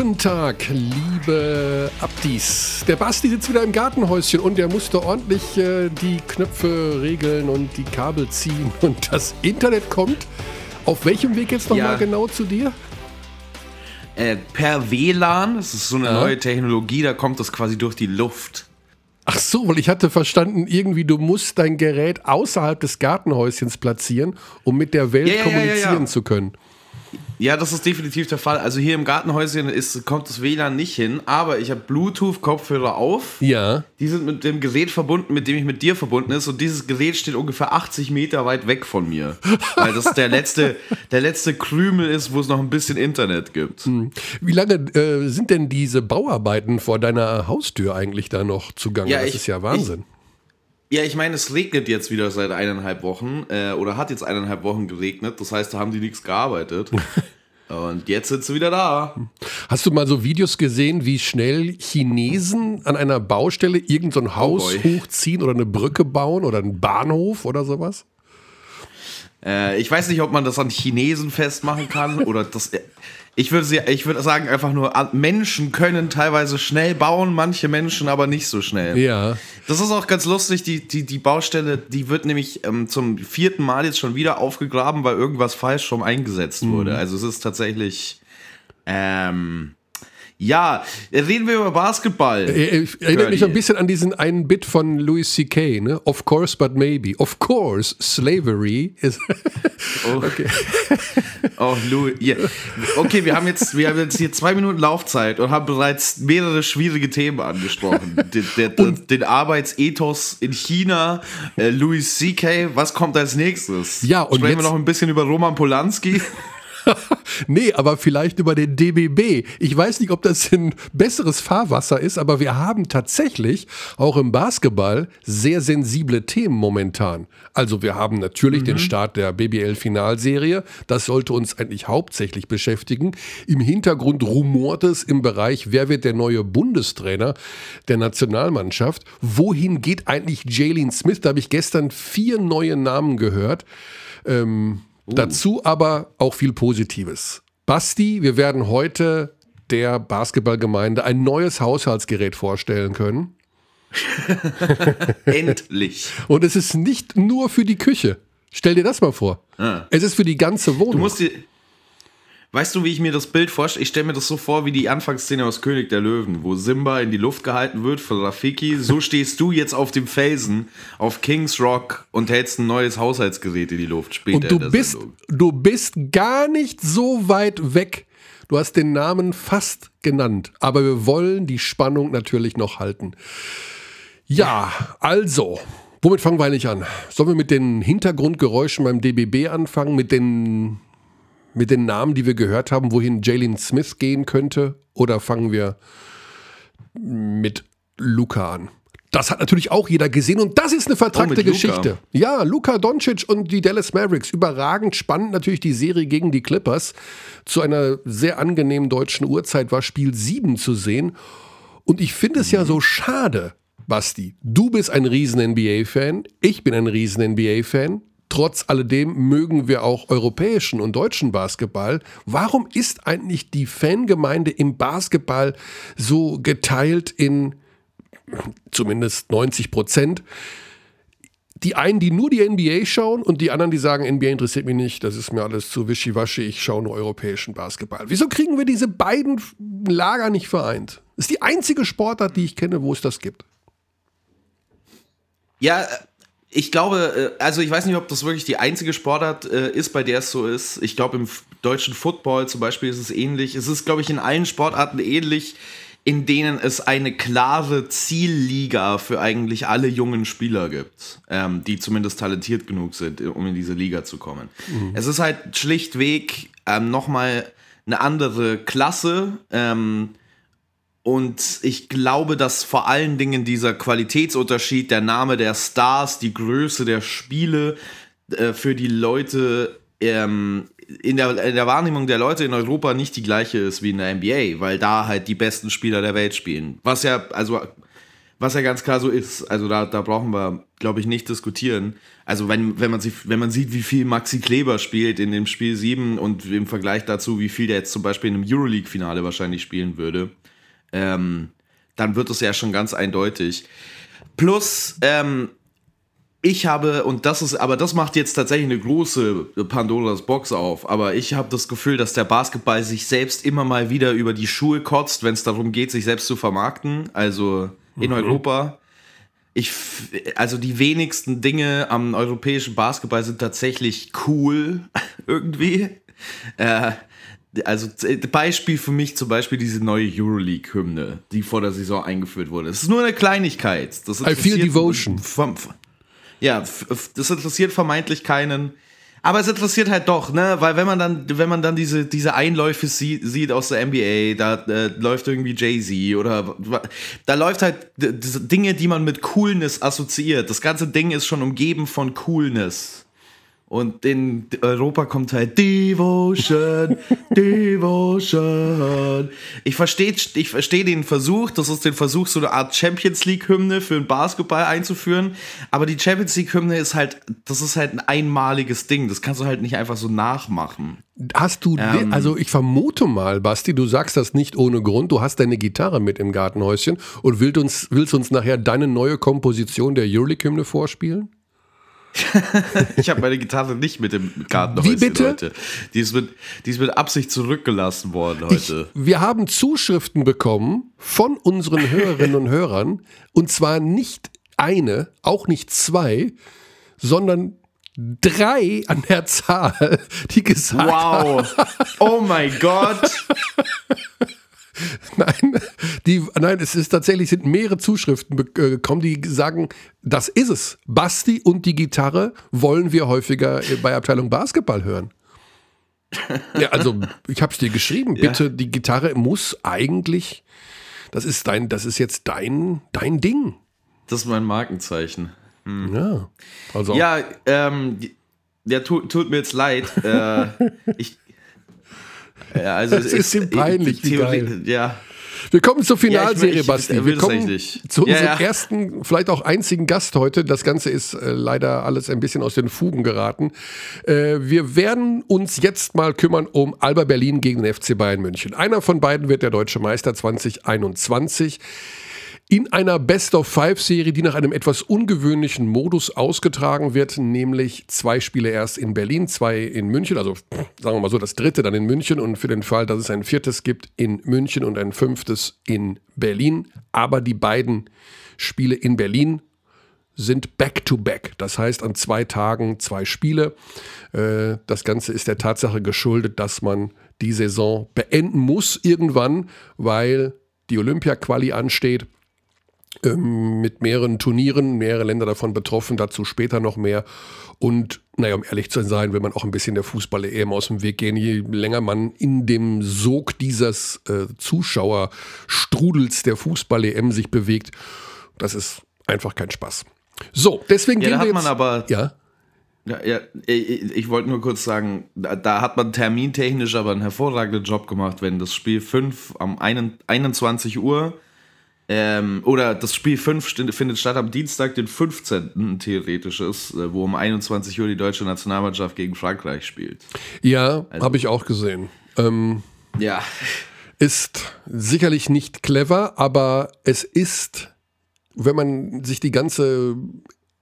Guten Tag, liebe Abdis. Der Basti sitzt wieder im Gartenhäuschen und der musste ordentlich äh, die Knöpfe regeln und die Kabel ziehen. Und das Internet kommt. Auf welchem Weg jetzt nochmal Ja. genau zu dir? Äh, per WLAN, das ist so eine neue Technologie, da kommt das quasi durch die Luft. Ach so, weil ich hatte verstanden, irgendwie du musst dein Gerät außerhalb des Gartenhäuschens platzieren, um mit der Welt Ja, ja, ja, kommunizieren ja, ja. zu können. Ja, das ist definitiv der Fall. Also hier im Gartenhäuschen ist, kommt das WLAN nicht hin, aber ich habe Bluetooth-Kopfhörer auf. Ja. Die sind mit dem Gerät verbunden, mit dem ich mit dir verbunden ist. Und dieses Gerät steht ungefähr 80 Meter weit weg von mir. Weil das der letzte, der letzte Krümel ist, wo es noch ein bisschen Internet gibt. Wie lange äh, sind denn diese Bauarbeiten vor deiner Haustür eigentlich da noch zugange? Ja, das ich- ist ja Wahnsinn. Ja, ich meine, es regnet jetzt wieder seit eineinhalb Wochen. Äh, oder hat jetzt eineinhalb Wochen geregnet. Das heißt, da haben die nichts gearbeitet. Und jetzt sind sie wieder da. Hast du mal so Videos gesehen, wie schnell Chinesen an einer Baustelle irgendein so ein Haus boy. hochziehen oder eine Brücke bauen oder einen Bahnhof oder sowas? Äh, ich weiß nicht, ob man das an Chinesen festmachen kann oder das. Ich würde, sie- ich würde sagen, einfach nur, an- Menschen können teilweise schnell bauen, manche Menschen aber nicht so schnell. Ja. Das ist auch ganz lustig, die, die, die Baustelle, die wird nämlich ähm, zum vierten Mal jetzt schon wieder aufgegraben, weil irgendwas falsch schon eingesetzt wurde. Also es ist tatsächlich. Ähm, ja, reden wir über Basketball. Äh, Ich erinnere mich ein bisschen an diesen einen Bit von Louis C.K., ne? Of course, but maybe. Of course, slavery is. Oh, Okay. oh Louis. Ja. Okay, wir haben, jetzt, wir haben jetzt hier zwei Minuten Laufzeit und haben bereits mehrere schwierige Themen angesprochen. Den, der, den Arbeitsethos in China, äh, Louis C.K., was kommt als nächstes? Ja, und Sprechen jetzt- wir noch ein bisschen über Roman Polanski? Nee, aber vielleicht über den DBB. Ich weiß nicht, ob das ein besseres Fahrwasser ist, aber wir haben tatsächlich auch im Basketball sehr sensible Themen momentan. Also wir haben natürlich den Start der BBL-Finalserie. Das sollte uns eigentlich hauptsächlich beschäftigen. Im Hintergrund rumort es im Bereich, wer wird der neue Bundestrainer der Nationalmannschaft? Wohin geht eigentlich Jalen Smith? Da habe ich gestern vier neue Namen gehört. Dazu aber auch viel Positives. Basti, wir werden heute der Basketballgemeinde ein neues Haushaltsgerät vorstellen können. Endlich. Und es ist nicht nur für die Küche. Stell dir das mal vor. Es ist für die ganze Wohnung. Du musst dir. Weißt du, wie ich mir das Bild vorstelle? Ich stelle mir das so vor wie die Anfangsszene aus König der Löwen, wo Simba in die Luft gehalten wird von Rafiki. So stehst du jetzt auf dem Felsen auf Kings Rock und hältst ein neues Haushaltsgerät in die Luft später Und du bist, Sendung. du bist gar nicht so weit weg. Du hast den Namen fast genannt, aber wir wollen die Spannung natürlich noch halten. Ja, also, womit fangen wir eigentlich an? Sollen wir mit den Hintergrundgeräuschen beim DBB anfangen, mit den, mit den Namen, die wir gehört haben, wohin Jalen Smith gehen könnte? Oder fangen wir mit Luca an? Das hat natürlich auch jeder gesehen und das ist eine vertragte Oh. Geschichte. Ja, Luka Doncic und die Dallas Mavericks. Überragend spannend natürlich die Serie gegen die Clippers. Zu einer sehr angenehmen deutschen Uhrzeit war Spiel 7 zu sehen. Und ich finde es ja so schade, Basti. Du bist ein riesen NBA-Fan, ich bin ein riesen NBA-Fan. Trotz alledem mögen wir auch europäischen und deutschen Basketball. Warum ist eigentlich die Fangemeinde im Basketball so geteilt in zumindest 90 Prozent? Die einen, die nur die NBA schauen und die anderen, die sagen, NBA interessiert mich nicht, das ist mir alles zu wischiwaschi, ich schaue nur europäischen Basketball. Wieso kriegen wir diese beiden Lager nicht vereint? Das ist die einzige Sportart, die ich kenne, wo es das gibt. Ja, ich glaube, äh, also ich weiß nicht, ob das wirklich die einzige Sportart äh, ist, bei der es so ist. Ich glaube, im deutschen Football zum Beispiel ist es ähnlich. Es ist, glaube ich, in allen Sportarten ähnlich, in denen es eine klare Zielliga für eigentlich alle jungen Spieler gibt, ähm, die zumindest talentiert genug sind, um in diese Liga zu kommen. Es ist halt schlichtweg ähm, nochmal eine andere Klasse. Ähm, und ich glaube, dass vor allen Dingen dieser Qualitätsunterschied, der Name der Stars, die Größe der Spiele äh, für die Leute ähm, in, der, in der Wahrnehmung der Leute in Europa nicht die gleiche ist wie in der NBA, weil da halt die besten Spieler der Welt spielen. Was ja, also Was ja ganz klar so ist. Also da, da brauchen wir, glaube ich, nicht diskutieren. Also wenn, wenn, man sich, wenn man sieht, wie viel Maxi Kleber spielt in dem Spiel 7 und im Vergleich dazu, wie viel der jetzt zum Beispiel in einem Euroleague-Finale wahrscheinlich spielen würde, ähm, dann wird es ja schon ganz eindeutig. Plus, ähm, ich habe, und das ist, aber das macht jetzt tatsächlich eine große Pandoras Box auf, aber ich habe das Gefühl, dass der Basketball sich selbst immer mal wieder über die Schuhe kotzt, wenn es darum geht, sich selbst zu vermarkten, also in mhm. Europa. Ich, also die wenigsten Dinge am europäischen Basketball sind tatsächlich cool, irgendwie. Äh, also Beispiel für mich zum Beispiel diese neue Euroleague-Hymne, die vor der Saison eingeführt wurde. Es ist nur eine Kleinigkeit. Das I feel devotion. Vom, ja, das interessiert vermeintlich keinen. Aber es interessiert halt doch, ne? Weil wenn man dann, wenn man dann diese, diese Einläufe sieht, sieht aus der NBA, da äh, läuft irgendwie Jay-Z oder da läuft halt Dinge, die man mit Coolness assoziiert. Das ganze Ding ist schon umgeben von Coolness. Und in Europa kommt halt Devotion, Devotion. Ich verstehe ich versteh den Versuch, das ist den Versuch, so eine Art Champions League-Hymne für den Basketball einzuführen. Aber die Champions League-Hymne ist halt, das ist halt ein einmaliges Ding. Das kannst du halt nicht einfach so nachmachen. Hast du, ähm, also ich vermute mal, Basti, du sagst das nicht ohne Grund. Du hast deine Gitarre mit im Gartenhäuschen und willst uns, willst uns nachher deine neue Komposition der Euroleague-Hymne vorspielen? Ich habe meine Gitarre nicht mit dem Kartenhäuschen, Wie bitte? Leute. Die ist, mit, die ist mit Absicht zurückgelassen worden heute. Ich, wir haben Zuschriften bekommen von unseren Hörerinnen und Hörern. Und zwar nicht eine, auch nicht zwei, sondern drei an der Zahl, die gesagt wow. haben. Wow. Oh mein Gott. Nein, die, nein, es ist tatsächlich, sind mehrere Zuschriften äh, gekommen, die sagen, das ist es. Basti und die Gitarre wollen wir häufiger bei Abteilung Basketball hören. Ja, also ich habe es dir geschrieben. Bitte, ja. die Gitarre muss eigentlich, das ist dein, das ist jetzt dein, dein Ding. Das ist mein Markenzeichen. Hm. Ja, also. Ja, ähm, ja, tut, tut mir jetzt leid. äh, ich, ja, also es ist ihm peinlich, wie geil. Ja. Wir kommen zur Finalserie, ja, ich, Basti. Wir kommen zu unserem ja, ja. ersten, vielleicht auch einzigen Gast heute. Das Ganze ist äh, leider alles ein bisschen aus den Fugen geraten. Äh, wir werden uns jetzt mal kümmern um Alba Berlin gegen den FC Bayern München. Einer von beiden wird der deutsche Meister 2021 in einer Best-of-Five-Serie, die nach einem etwas ungewöhnlichen Modus ausgetragen wird, nämlich zwei Spiele erst in Berlin, zwei in München, also sagen wir mal so, das dritte dann in München und für den Fall, dass es ein viertes gibt in München und ein fünftes in Berlin. Aber die beiden Spiele in Berlin sind back-to-back. -back. Das heißt, an zwei Tagen zwei Spiele. Äh, das Ganze ist der Tatsache geschuldet, dass man die Saison beenden muss irgendwann, weil die Olympia-Quali ansteht ähm, mit mehreren Turnieren, mehrere Länder davon betroffen, dazu später noch mehr. Und naja, um ehrlich zu sein, will man auch ein bisschen der Fußball-EM aus dem Weg gehen. Je länger man in dem Sog dieses äh, Zuschauerstrudels der Fußball-EM sich bewegt, das ist einfach kein Spaß. So, deswegen ja, gehen wir jetzt. Man aber ja? Ja, ja, ich, ich wollte nur kurz sagen, da, da, hat man termintechnisch aber einen hervorragenden Job gemacht, wenn das Spiel 5 am 21 Uhr ähm, oder das Spiel 5 findet statt am Dienstag, den 15. theoretisch ist, äh, wo um 21 Uhr die deutsche Nationalmannschaft gegen Frankreich spielt. Ja, also, habe ich auch gesehen. Ähm, ja. Ist sicherlich nicht clever, aber es ist, wenn man sich die ganze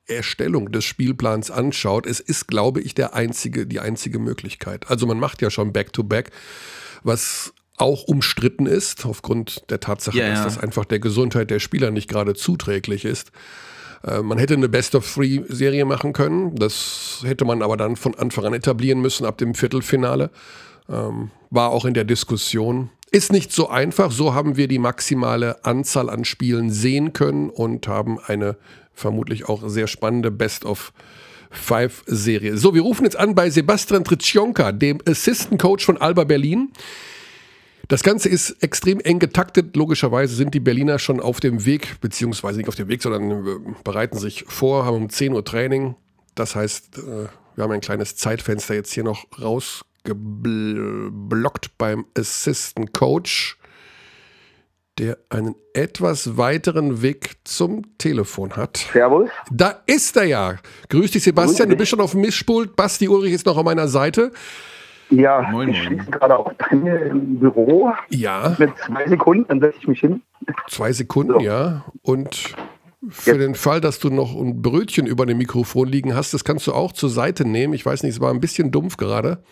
Erstellung des Spielplans anschaut, es ist, glaube ich, der einzige, die einzige Möglichkeit. Also man macht ja schon Back-to-Back, -back, was auch umstritten ist, aufgrund der Tatsache, ja, dass das einfach der Gesundheit der Spieler nicht gerade zuträglich ist. Äh, man hätte eine Best-of-Three-Serie machen können. Das hätte man aber dann von Anfang an etablieren müssen, ab dem Viertelfinale. Ähm, war auch in der Diskussion. Ist nicht so einfach. So haben wir die maximale Anzahl an Spielen sehen können und haben eine vermutlich auch sehr spannende Best-of- Five-Serie. So, wir rufen jetzt an bei Sebastian Tritschonka, dem Assistant Coach von Alba Berlin. Das Ganze ist extrem eng getaktet. Logischerweise sind die Berliner schon auf dem Weg, beziehungsweise nicht auf dem Weg, sondern äh, bereiten sich vor, haben um 10 Uhr Training. Das heißt, äh, wir haben ein kleines Zeitfenster jetzt hier noch rausgeblockt beim Assistant Coach. der einen etwas weiteren Weg zum Telefon hat. Servus. Da ist er ja. Grüß dich, Sebastian. Du bist schon auf dem Mischpult. Basti Ulrich ist noch an meiner Seite. Ja, moin, ich schließe gerade auch bei mir im Büro. Ja. Mit zwei Sekunden, dann setze ich mich hin. Zwei Sekunden, so. ja. Und für Jetzt. den Fall, dass du noch ein Brötchen über dem Mikrofon liegen hast, das kannst du auch zur Seite nehmen. Ich weiß nicht, es war ein bisschen dumpf gerade.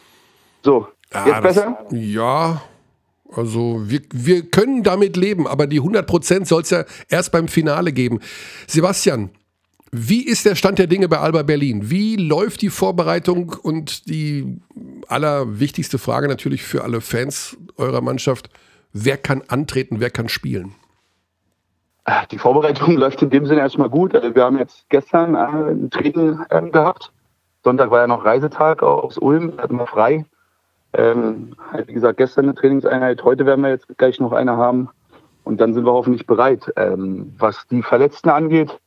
So, jetzt ja, besser? ja, also wir, wir können damit leben, aber die 100% soll es ja erst beim Finale geben. Sebastian, wie ist der Stand der Dinge bei Alba Berlin? Wie läuft die Vorbereitung und die allerwichtigste Frage natürlich für alle Fans eurer Mannschaft, wer kann antreten, wer kann spielen? Die Vorbereitung läuft in dem Sinne erstmal gut. Also wir haben jetzt gestern äh, ein Training ähm, gehabt. Sonntag war ja noch Reisetag aus Ulm, hatten wir frei. Ähm, wie gesagt, gestern eine Trainingseinheit, heute werden wir jetzt gleich noch eine haben und dann sind wir hoffentlich bereit. Ähm, was die Verletzten angeht,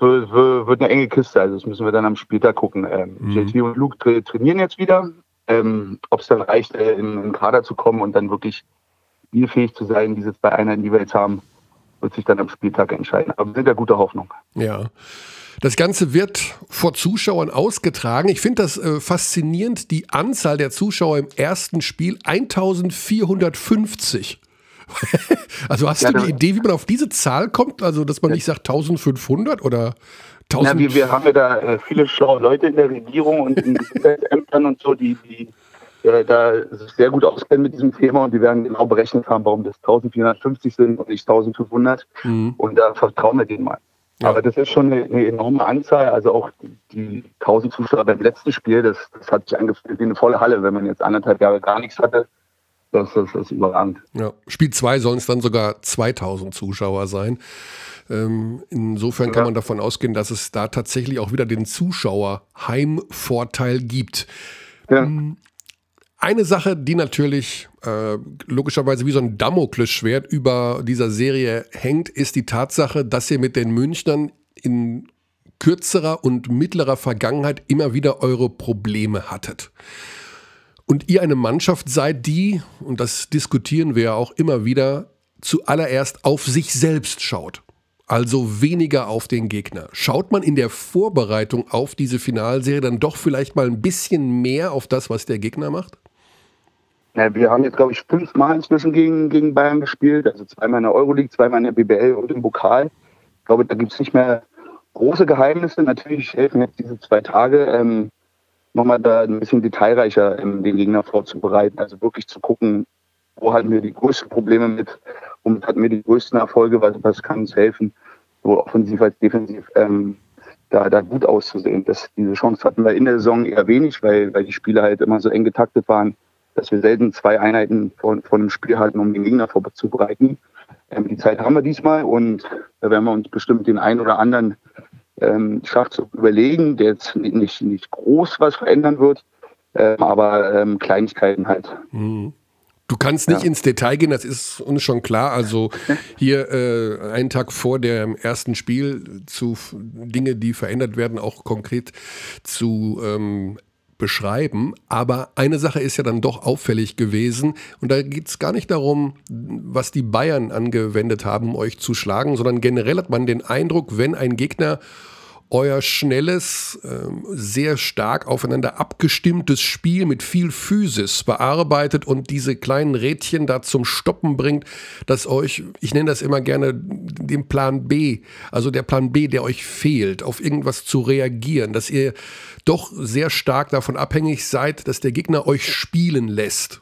wird, wird eine enge Kiste, also das müssen wir dann am Spieltag gucken. Ähm, mhm. JT und Luke tra trainieren jetzt wieder. Ähm, Ob es dann reicht, äh, in den Kader zu kommen und dann wirklich spielfähig zu sein, diese zwei Einheiten, die wir jetzt haben, wird sich dann am Spieltag entscheiden. Aber wir sind ja guter Hoffnung. Ja. Das Ganze wird vor Zuschauern ausgetragen. Ich finde das äh, faszinierend, die Anzahl der Zuschauer im ersten Spiel 1450. also hast ja, du eine Idee, wie man auf diese Zahl kommt? Also, dass man nicht sagt 1500 oder 1000? Na, wir, wir haben ja da äh, viele schlaue Leute in der Regierung und in Ämtern und so, die, die äh, da sich sehr gut auskennen mit diesem Thema und die werden genau berechnet haben, warum das 1450 sind und nicht 1500. Mhm. Und da vertrauen wir denen mal. Ja. Aber das ist schon eine, eine, enorme Anzahl. Also auch die, 1000 Zuschauer beim letzten Spiel, das, das hat sich angefühlt wie eine volle Halle, wenn man jetzt anderthalb Jahre gar nichts hatte. Das, das, das ist überragend. Ja. Spiel 2 sollen es dann sogar 2000 Zuschauer sein. Ähm, insofern kann ja. man davon ausgehen, dass es da tatsächlich auch wieder den Zuschauer-Heimvorteil gibt. Ja. Ähm, eine Sache, die natürlich äh, logischerweise wie so ein Damoklesschwert über dieser Serie hängt, ist die Tatsache, dass ihr mit den Münchnern in kürzerer und mittlerer Vergangenheit immer wieder eure Probleme hattet. Und ihr eine Mannschaft seid, die, und das diskutieren wir ja auch immer wieder, zuallererst auf sich selbst schaut. Also weniger auf den Gegner. Schaut man in der Vorbereitung auf diese Finalserie dann doch vielleicht mal ein bisschen mehr auf das, was der Gegner macht? Ja, wir haben jetzt, glaube ich, fünfmal inzwischen gegen, gegen Bayern gespielt. Also zweimal in der Euroleague, zweimal in der BBL und im Pokal. Ich glaube, da gibt es nicht mehr große Geheimnisse. Natürlich helfen jetzt diese zwei Tage, ähm, nochmal da ein bisschen detailreicher ähm, den Gegner vorzubereiten. Also wirklich zu gucken, wo hatten wir die größten Probleme mit, womit hatten wir die größten Erfolge, was, was kann uns helfen, so offensiv als defensiv ähm, da, da gut auszusehen. Das, diese Chance hatten wir in der Saison eher wenig, weil, weil die Spiele halt immer so eng getaktet waren dass wir selten zwei Einheiten von, von einem Spiel halten, um den Gegner vorzubereiten. Ähm, die Zeit haben wir diesmal und da werden wir uns bestimmt den einen oder anderen ähm, Schachzug überlegen, der jetzt nicht, nicht groß was verändern wird, ähm, aber ähm, Kleinigkeiten halt. Mhm. Du kannst nicht ja. ins Detail gehen, das ist uns schon klar. Also hier äh, einen Tag vor dem ersten Spiel zu Dinge, die verändert werden, auch konkret zu ähm, beschreiben. Aber eine Sache ist ja dann doch auffällig gewesen. Und da geht es gar nicht darum, was die Bayern angewendet haben, um euch zu schlagen, sondern generell hat man den Eindruck, wenn ein Gegner euer schnelles, ähm, sehr stark aufeinander abgestimmtes Spiel mit viel Physis bearbeitet und diese kleinen Rädchen da zum Stoppen bringt, dass euch, ich nenne das immer gerne den Plan B, also der Plan B, der euch fehlt, auf irgendwas zu reagieren, dass ihr doch sehr stark davon abhängig seid, dass der Gegner euch spielen lässt.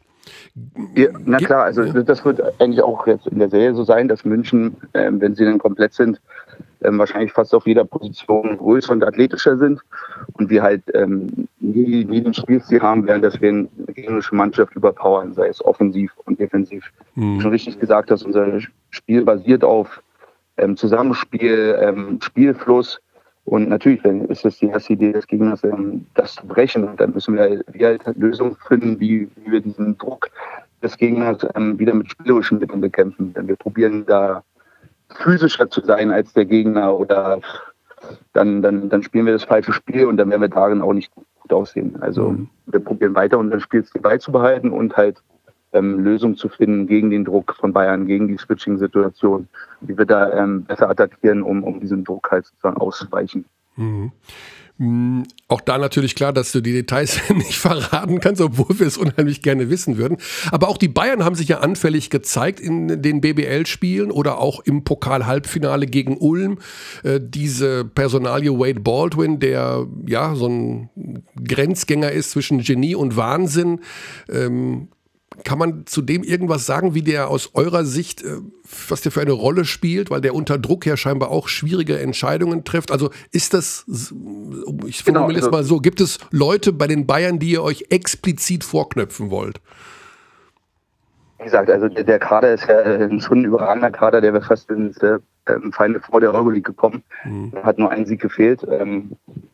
Ja, na klar, also das wird eigentlich auch jetzt in der Serie so sein, dass München, äh, wenn sie dann komplett sind, ähm, wahrscheinlich fast auf jeder Position größer und athletischer sind und wir halt ähm, nie, nie den Spielstil haben werden, dass wir eine gegnerische Mannschaft überpowern, sei es offensiv und defensiv. Mhm. Wie du schon richtig gesagt hast, unser Spiel basiert auf ähm, Zusammenspiel, ähm, Spielfluss und natürlich ist es die erste Idee des Gegners, ähm, das zu brechen und dann müssen wir, wir halt Lösungen finden, wie, wie wir diesen Druck des Gegners ähm, wieder mit spielerischen Mitteln bekämpfen. Denn wir probieren da physischer zu sein als der Gegner oder dann, dann, dann spielen wir das falsche Spiel und dann werden wir darin auch nicht gut aussehen. Also mhm. wir probieren weiter unseren Spielstil beizubehalten und halt ähm, Lösungen zu finden gegen den Druck von Bayern, gegen die Switching-Situation, wie wir da ähm, besser attackieren, um, um diesem Druck halt sozusagen auszuweichen. Mhm. Hm, auch da natürlich klar, dass du die Details nicht verraten kannst, obwohl wir es unheimlich gerne wissen würden. Aber auch die Bayern haben sich ja anfällig gezeigt in den BBL-Spielen oder auch im Pokal-Halbfinale gegen Ulm. Äh, diese Personalie Wade Baldwin, der ja so ein Grenzgänger ist zwischen Genie und Wahnsinn, ähm, kann man zu dem irgendwas sagen, wie der aus eurer Sicht, äh, was der für eine Rolle spielt, weil der unter Druck ja scheinbar auch schwierige Entscheidungen trifft? Also ist das, ich formuliere genau, es mal so, gibt es Leute bei den Bayern, die ihr euch explizit vorknöpfen wollt? Wie gesagt, also der, der Kader ist ja äh, schon ein überragender Kader, der wäre fast ins äh, Feinde vor der Euroleague gekommen. Mhm. Hat nur ein Sieg gefehlt. Ähm,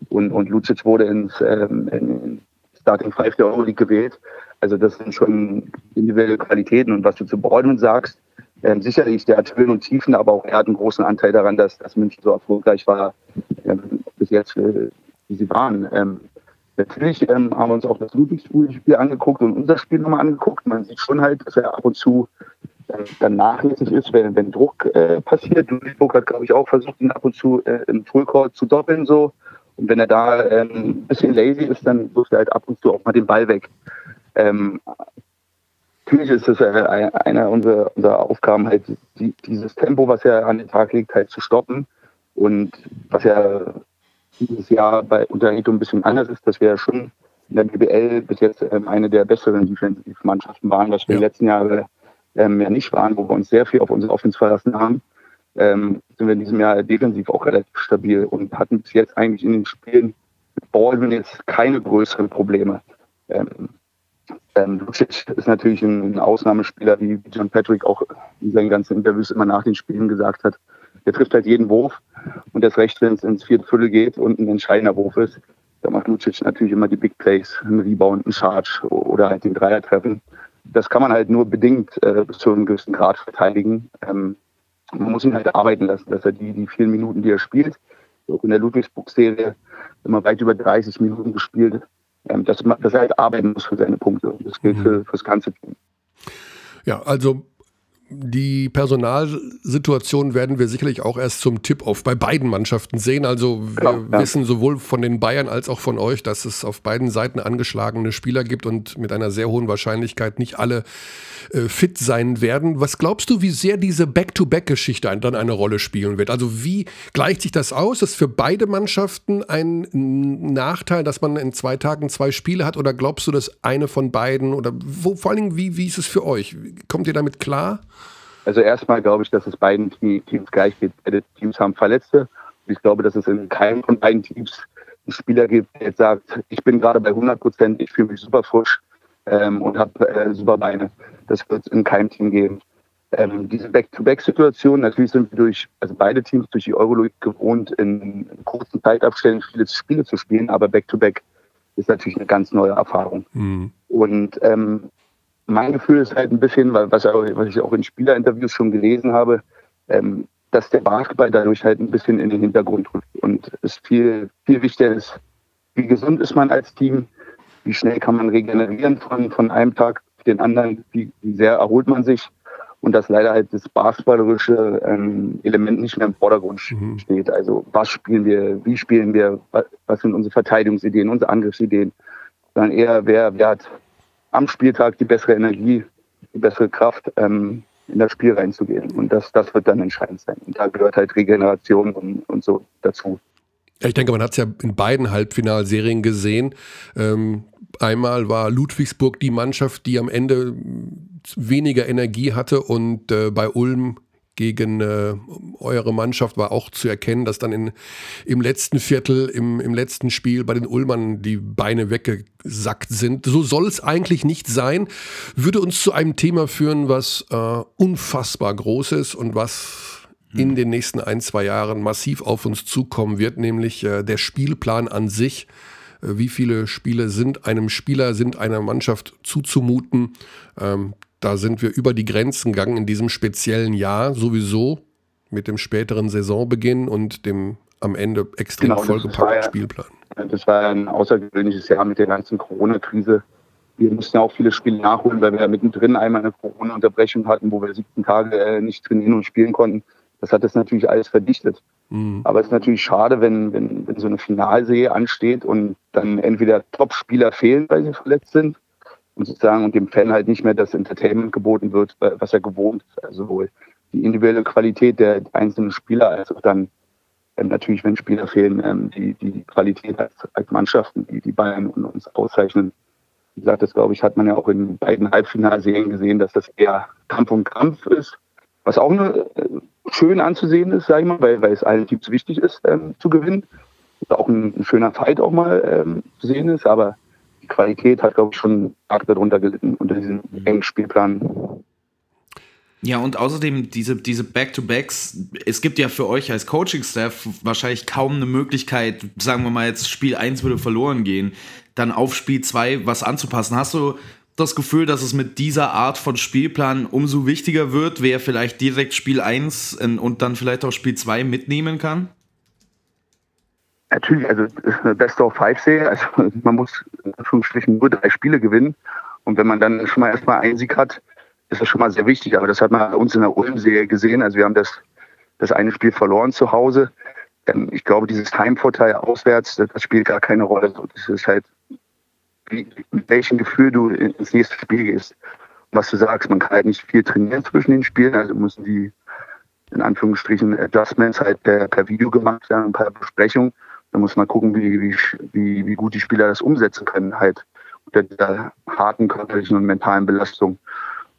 und, und Lucic wurde ins ähm, in Starting Five der Euroleague gewählt. Also das sind schon individuelle Qualitäten. Und was du zu Bräumen sagst, ähm, sicherlich, der hat Höhen und Tiefen, aber auch er hat einen großen Anteil daran, dass, dass München so erfolgreich war, ähm, bis jetzt, äh, wie sie waren. Ähm, natürlich ähm, haben wir uns auch das Ludwigsspiel angeguckt und unser Spiel nochmal angeguckt. Man sieht schon halt, dass er ab und zu ähm, dann nachlässig ist, wenn, wenn Druck äh, passiert. Ludwigsburg hat, glaube ich, auch versucht, ihn ab und zu äh, im Fullcourt zu doppeln. so. Und wenn er da ähm, ein bisschen lazy ist, dann wirft er halt ab und zu auch mal den Ball weg. Ähm, natürlich ist es äh, eine unserer, unserer Aufgaben, halt die, dieses Tempo, was er an den Tag legt, halt zu stoppen. Und was ja dieses Jahr bei Unternehmen ein bisschen anders ist, dass wir ja schon in der BBL bis jetzt ähm, eine der besseren Defensive-Mannschaften waren, was wir ja. die letzten Jahre ähm, ja nicht waren, wo wir uns sehr viel auf unsere Offense verlassen haben. Ähm, sind wir in diesem Jahr defensiv auch relativ stabil und hatten bis jetzt eigentlich in den Spielen mit Baldwin jetzt keine größeren Probleme. Ähm, ähm, Lucic ist natürlich ein, Ausnahmespieler, wie John Patrick auch in seinen ganzen Interviews immer nach den Spielen gesagt hat. Der trifft halt jeden Wurf und das recht, wenn es ins vierte Viertel geht und ein entscheidender Wurf ist. Da macht Lucic natürlich immer die Big Plays, einen Rebound, einen Charge oder halt den Dreier treffen. Das kann man halt nur bedingt äh, bis zu einem gewissen Grad verteidigen. Ähm, man muss ihn halt arbeiten lassen, dass er die, die vielen Minuten, die er spielt, in der Ludwigsburg-Serie immer weit über 30 Minuten gespielt, ähm, dass, dass, er halt arbeiten muss für seine Punkte. Das gilt mhm. für, für das ganze Team. Ja, also die Personalsituation werden wir sicherlich auch erst zum Tip-Off bei beiden Mannschaften sehen. Also wir genau, ja. wissen sowohl von den Bayern als auch von euch, dass es auf beiden Seiten angeschlagene Spieler gibt und mit einer sehr hohen Wahrscheinlichkeit nicht alle äh, fit sein werden. Was glaubst du, wie sehr diese Back-to-Back-Geschichte dann eine Rolle spielen wird? Also wie gleicht sich das aus? Ist für beide Mannschaften ein Nachteil, dass man in zwei Tagen zwei Spiele hat? Oder glaubst du, dass eine von beiden oder wo, vor allen Dingen, wie, wie ist es für euch? Kommt ihr damit klar? Also erstmal glaube ich, dass es beiden Teams gleich geht. Beide Teams haben Verletzte. Und ich glaube, dass es in keinem von beiden Teams einen Spieler gibt, der jetzt sagt, ich bin gerade bei 100 Prozent, ich fühle mich super frisch ähm, und habe äh, super Beine. Das wird es in keinem Team geben. Ähm, diese Back-to-Back-Situation, natürlich sind wir durch, also beide Teams durch die Euroleague gewohnt, in kurzen Zeitabständen viele Spiele zu spielen, aber Back-to-Back ist natürlich eine ganz neue Erfahrung. Mhm. Und ähm, mein Gefühl ist halt ein bisschen, was, was ich auch in Spielerinterviews schon gelesen habe, ähm, dass der Basketball dadurch halt ein bisschen in den Hintergrund rückt und es viel, viel wichtiger ist, wie gesund ist man als Team, wie schnell kann man regenerieren von, von einem Tag auf den anderen, wie, wie sehr erholt man sich und dass leider halt das basketballerische ähm, Element nicht mehr im Vordergrund mhm. steht. Also was spielen wir, wie spielen wir, was sind unsere Verteidigungsideen, unsere Angriffsideen, sondern eher wer, wer hat am Spieltag die bessere Energie, die bessere Kraft, ähm, in das Spiel reinzugehen. Und das, das wird dann entscheidend sein. Und da gehört halt Regeneration und, und so dazu. Ich denke, man hat es ja in beiden Halbfinalserien gesehen. Ähm, einmal war Ludwigsburg die Mannschaft, die am Ende weniger Energie hatte und äh, bei Ulm gegen äh, eure Mannschaft war auch zu erkennen, dass dann in, im letzten Viertel, im, im letzten Spiel bei den Ulmern die Beine weggesackt sind. So soll es eigentlich nicht sein. Würde uns zu einem Thema führen, was äh, unfassbar groß ist und was in hm. den nächsten ein, zwei Jahren massiv auf uns zukommen wird, nämlich äh, der Spielplan an sich. Äh, wie viele Spiele sind einem Spieler, sind einer Mannschaft zuzumuten? Ähm, da sind wir über die Grenzen gegangen in diesem speziellen Jahr sowieso mit dem späteren Saisonbeginn und dem am Ende extrem genau, vollgepackten ja, Spielplan. Das war ein außergewöhnliches Jahr mit der ganzen Corona-Krise. wir mussten ja auch viele Spiele nachholen, weil wir ja mittendrin einmal eine Corona-Unterbrechung hatten, wo wir 17 Tage äh, nicht trainieren und spielen konnten. Das hat das natürlich alles verdichtet. Mhm. Aber es ist natürlich schade, wenn, wenn, wenn so eine Finalserie ansteht und dann entweder Top-Spieler fehlen, weil sie verletzt sind, und sozusagen und dem Fan halt nicht mehr das Entertainment geboten wird, was er gewohnt ist. Also sowohl die individuelle Qualität der einzelnen Spieler als auch dann ähm, natürlich, wenn Spieler fehlen, ähm, die, die Qualität als, als Mannschaften, die die Bayern und uns auszeichnen. Wie gesagt, das glaube ich, hat man ja auch in beiden Halbfinalserien gesehen, dass das eher Kampf um Kampf ist, was auch eine, äh, schön anzusehen ist, sage ich mal, weil, weil es allen Teams wichtig ist, ähm, zu gewinnen. Und auch ein, ein, schöner Fight auch mal ähm, zu sehen ist, aber Qualität hat, glaube ich, schon arg darunter gelitten unter diesem engen Spielplan. Ja, und außerdem diese, diese Back-to-Backs, es gibt ja für euch als Coaching-Staff wahrscheinlich kaum eine Möglichkeit, sagen wir mal jetzt, Spiel 1 würde verloren gehen, dann auf Spiel 2 was anzupassen. Hast du das Gefühl, dass es mit dieser Art von Spielplan umso wichtiger wird, wer vielleicht direkt Spiel 1 und dann vielleicht auch Spiel 2 mitnehmen kann? Natürlich, also Best of Five Serie, also man muss in Anführungsstrichen nur drei Spiele gewinnen. Und wenn man dann schon mal erstmal einen Sieg hat, ist das schon mal sehr wichtig. Aber das hat man bei uns in der Ulm-Serie gesehen. Also wir haben das, das eine Spiel verloren zu Hause. Ich glaube, dieses Heimvorteil auswärts, das spielt gar keine Rolle. Das ist halt, mit welchem Gefühl du ins nächste Spiel gehst. was du sagst, man kann halt nicht viel trainieren zwischen den Spielen. Also müssen die, in Anführungsstrichen, Adjustments halt per, per Video gemacht werden, ein paar Besprechungen. Da muss man gucken, wie, wie, wie, gut die Spieler das umsetzen können, halt unter dieser harten körperlichen und mentalen Belastung.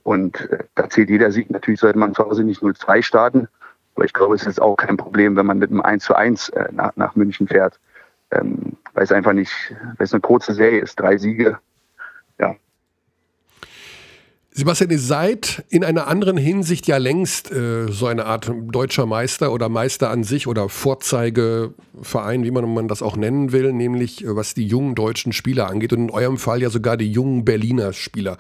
Und äh, da zählt jeder Sieg. Natürlich sollte man zu Hause nicht 0-2 starten. Aber ich glaube, es ist auch kein Problem, wenn man mit einem 1 zu 1 äh, nach, nach München fährt. Ähm, weil es einfach nicht, weil es eine kurze Serie ist, drei Siege. Sebastian, ihr seid in einer anderen Hinsicht ja längst äh, so eine Art deutscher Meister oder Meister an sich oder Vorzeigeverein, wie man, man das auch nennen will, nämlich äh, was die jungen deutschen Spieler angeht und in eurem Fall ja sogar die jungen Berliner Spieler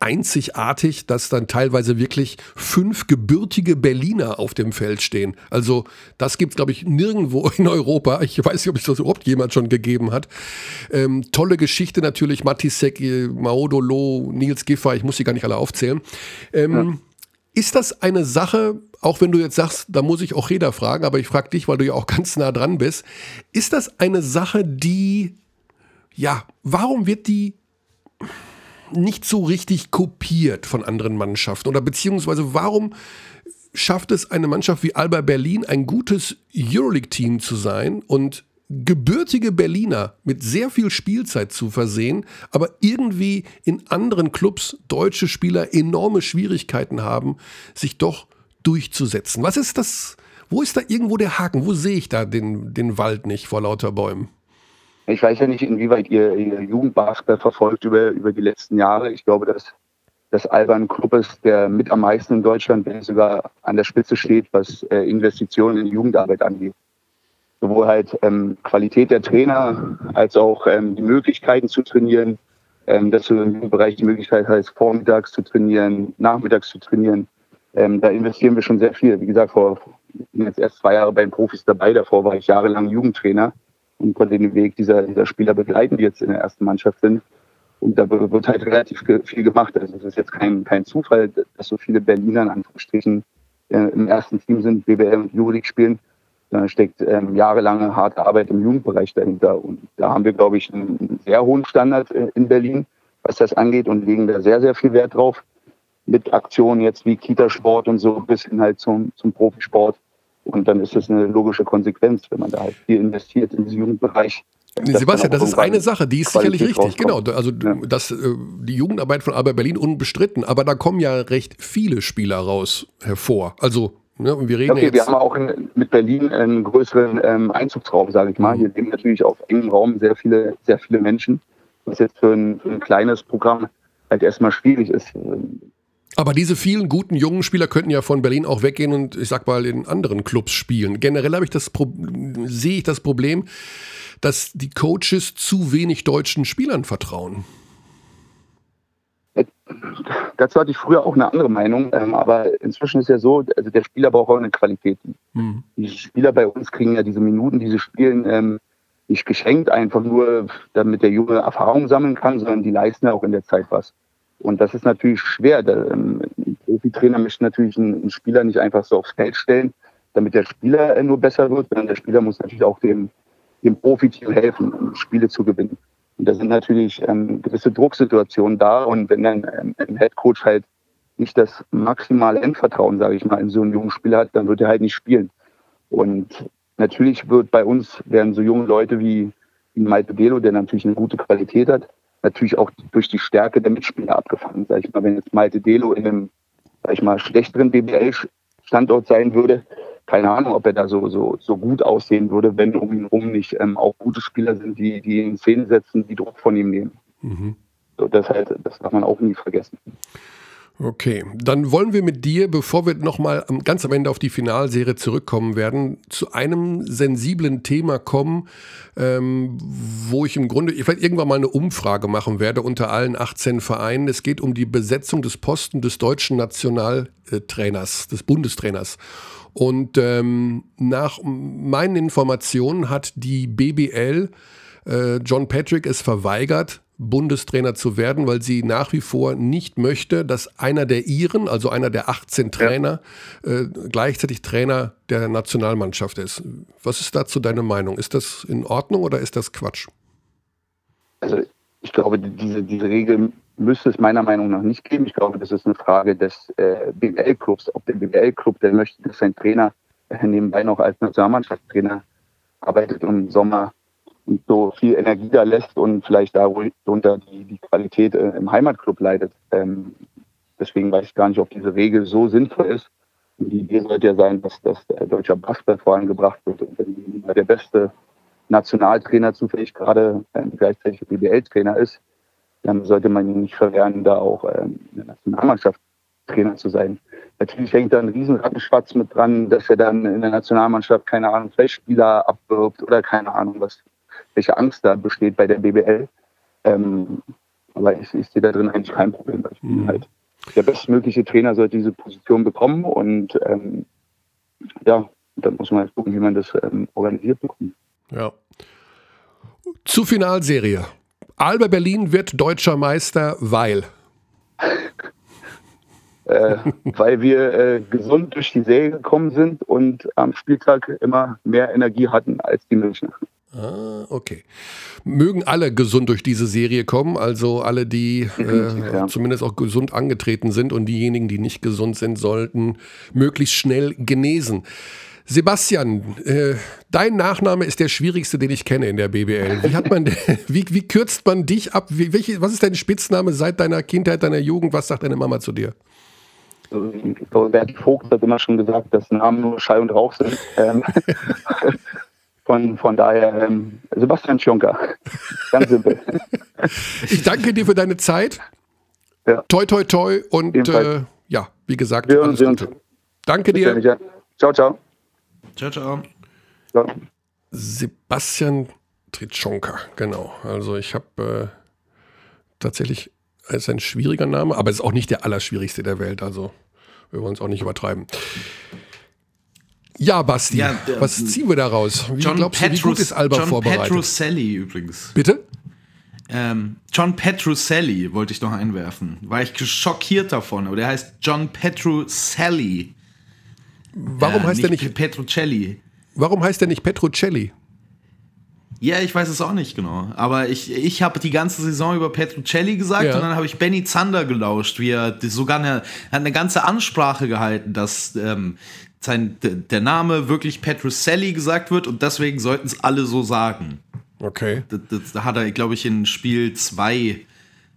einzigartig, dass dann teilweise wirklich fünf gebürtige Berliner auf dem Feld stehen. Also das gibt es, glaube ich, nirgendwo in Europa. Ich weiß nicht, ob es das überhaupt jemand schon gegeben hat. Ähm, tolle Geschichte natürlich, Matisek, Maodolo, Nils Giffer, ich muss sie gar nicht alle aufzählen. Ähm, ja. Ist das eine Sache, auch wenn du jetzt sagst, da muss ich auch Reda fragen, aber ich frage dich, weil du ja auch ganz nah dran bist, ist das eine Sache, die, ja, warum wird die nicht so richtig kopiert von anderen Mannschaften? Oder beziehungsweise warum schafft es eine Mannschaft wie Alba Berlin, ein gutes Euroleague-Team zu sein und gebürtige Berliner mit sehr viel Spielzeit zu versehen, aber irgendwie in anderen Clubs deutsche Spieler enorme Schwierigkeiten haben, sich doch durchzusetzen. Was ist das? Wo ist da irgendwo der Haken? Wo sehe ich da den, den Wald nicht vor lauter Bäumen? Ich weiß ja nicht, inwieweit ihr, ihr Jugendbasketball verfolgt über, über die letzten Jahre. Ich glaube, dass das Alba ein Club ist, der mit am meisten in Deutschland, wenn sogar an der Spitze steht, was äh, Investitionen in Jugendarbeit angeht. Sowohl halt ähm, Qualität der Trainer als auch ähm, die Möglichkeiten zu trainieren, ähm, dass du im Bereich die Möglichkeit hast, vormittags zu trainieren, nachmittags zu trainieren. Ähm, da investieren wir schon sehr viel. Wie gesagt, vor, ich bin jetzt erst zwei Jahre bei den Profis dabei, davor war ich jahrelang Jugendtrainer und konnte den Weg dieser, dieser Spieler begleiten, die jetzt in der ersten Mannschaft sind. Und da wird halt relativ viel gemacht. Also es ist jetzt kein, kein Zufall, dass so viele Berliner in Anführungsstrichen äh, im ersten Team sind, BBL und Euroleague spielen. Da steckt ähm, jahrelange harte Arbeit im Jugendbereich dahinter. Und da haben wir, glaube ich, einen sehr hohen Standard äh, in Berlin, was das angeht und legen da sehr, sehr viel Wert drauf. Mit Aktionen jetzt wie Kitasport und so bis hin halt zum, zum Profisport. Und dann ist das eine logische Konsequenz, wenn man da halt viel investiert in diesen Jugendbereich. Sebastian, das ist eine Sache, die ist sicherlich richtig. Genau, also ja. das, äh, die Jugendarbeit von Alba Berlin unbestritten, aber da kommen ja recht viele Spieler raus hervor. Also ne, wir reden okay, wir haben auch in, mit Berlin einen größeren ähm, Einzugsraum, sage ich mal. Hier leben natürlich auf engem Raum sehr viele, sehr viele Menschen, was jetzt für ein, für ein kleines Programm halt erstmal schwierig ist. Aber diese vielen guten jungen Spieler könnten ja von Berlin auch weggehen und ich sag mal in anderen Clubs spielen. Generell habe ich das sehe ich das Problem, dass die Coaches zu wenig deutschen Spielern vertrauen. Dazu hatte ich früher auch eine andere Meinung, ähm, aber inzwischen ist ja so, also der Spieler braucht auch eine Qualität. Mhm. Die Spieler bei uns kriegen ja diese Minuten, diese spielen, ähm, nicht geschenkt, einfach nur, damit der Junge Erfahrung sammeln kann, sondern die leisten ja auch in der Zeit was. Und das ist natürlich schwer. Der, ähm, ein Profitrainer möchte natürlich einen, einen, Spieler nicht einfach so aufs Feld stellen, damit der Spieler äh, nur besser wird, sondern der Spieler muss natürlich auch dem, dem Profiteam helfen, um Spiele zu gewinnen. Und da sind natürlich ähm, gewisse Drucksituationen da. Und wenn dann ähm, ein Headcoach halt nicht das maximale Endvertrauen, sage ich mal, in so einen jungen Spieler hat, dann wird er halt nicht spielen. Und natürlich wird bei uns, werden so junge Leute wie, wie Malte Gelo, der natürlich eine gute Qualität hat, natürlich auch durch die Stärke der Mitspieler abgefangen. Sag ich mal, wenn jetzt Malte Delo in einem, sag ich mal, schlechteren BBL-Standort sein würde, keine Ahnung, ob er da so, so, so gut aussehen würde, wenn um ihn herum nicht ähm, auch gute Spieler sind, die, die in Szene setzen, die Druck von ihm nehmen. Mhm. So, das, halt, das darf man auch nie vergessen. Okay, dann wollen wir mit dir, bevor wir nochmal ganz am Ende auf die Finalserie zurückkommen werden, zu einem sensiblen Thema kommen, ähm, wo ich im Grunde, ich werde irgendwann mal eine Umfrage machen werde unter allen 18 Vereinen. Es geht um die Besetzung des Posten des deutschen Nationaltrainers, des Bundestrainers. Und ähm, nach meinen Informationen hat die BBL äh, John Patrick es verweigert, Bundestrainer zu werden, weil sie nach wie vor nicht möchte, dass einer der ihren, also einer der 18 Trainer, ja. äh, gleichzeitig Trainer der Nationalmannschaft ist. Was ist dazu deine Meinung? Ist das in Ordnung oder ist das Quatsch? Also ich glaube, diese, diese Regel müsste es meiner Meinung nach nicht geben. Ich glaube, das ist eine Frage des äh, BWL-Clubs. Ob der BWL-Club, der möchte, dass sein Trainer äh, nebenbei noch als Nationalmannschaftstrainer arbeitet und im Sommer so viel Energie da lässt und vielleicht darunter die, die Qualität äh, im Heimatclub leidet. Ähm, deswegen weiß ich gar nicht, ob diese Regel so sinnvoll ist. Die Idee sollte ja sein, dass, dass der deutsche Basketball vorangebracht wird und wenn der beste Nationaltrainer zufällig gerade äh, gleichzeitig BBL-Trainer ist, dann sollte man ihn nicht verwehren, da auch ähm, in der Nationalmannschaft Trainer zu sein. Natürlich hängt da ein Riesenrattenschwarz mit dran, dass er dann in der Nationalmannschaft, keine Ahnung, vielleicht Spieler abwirbt oder keine Ahnung, was welche Angst da besteht bei der BBL. Ähm, aber ich, ich sehe da drin eigentlich kein Problem. Ich bin mhm. halt der bestmögliche Trainer sollte diese Position bekommen und ähm, ja, dann muss man halt gucken, wie man das ähm, organisiert bekommt. Ja. Zur Finalserie. Alba Berlin wird deutscher Meister, weil. äh, weil wir äh, gesund durch die Serie gekommen sind und am Spieltag immer mehr Energie hatten als die Münchner. Ah, okay. Mögen alle gesund durch diese Serie kommen, also alle, die äh, ja. zumindest auch gesund angetreten sind und diejenigen, die nicht gesund sind, sollten möglichst schnell genesen. Sebastian, äh, dein Nachname ist der schwierigste, den ich kenne in der BBL. Wie, hat man, wie, wie kürzt man dich ab? Wie, welche, was ist dein Spitzname seit deiner Kindheit, deiner Jugend? Was sagt deine Mama zu dir? Bert Vogt hat immer schon gesagt, dass Namen nur Schall und Rauch sind. Von, von daher, ähm, Sebastian Schunker. Ganz simpel. ich danke dir für deine Zeit. Ja. Toi, toi, toi. Und äh, ja, wie gesagt, Wir alles Gute. Danke dir. Ja. Ciao, ciao. Ciao, ciao. ciao. Sebastian Tritschonka, genau. Also ich habe äh, tatsächlich, es ist ein schwieriger Name, aber es ist auch nicht der allerschwierigste der Welt. Also wir wollen es auch nicht übertreiben. Ja, Basti, ja, der, was ziehen wir daraus? Wie John glaubst Petrus, du, wie gut ist Alba John vorbereitet? Petruselli übrigens. Bitte? Ähm, John Petruselli wollte ich noch einwerfen. War ich schockiert davon, aber der heißt John Petruselli. Warum äh, heißt der nicht Petrucelli? Warum heißt der nicht Petrucelli? Ja, ich weiß es auch nicht genau. Aber ich, ich habe die ganze Saison über Petrucelli gesagt ja. und dann habe ich Benny Zander gelauscht, wie er sogar eine, eine ganze Ansprache gehalten, dass ähm, sein, der Name wirklich Petruselli gesagt wird und deswegen sollten es alle so sagen. Okay. Das, das, hat er, glaube ich, in Spiel 2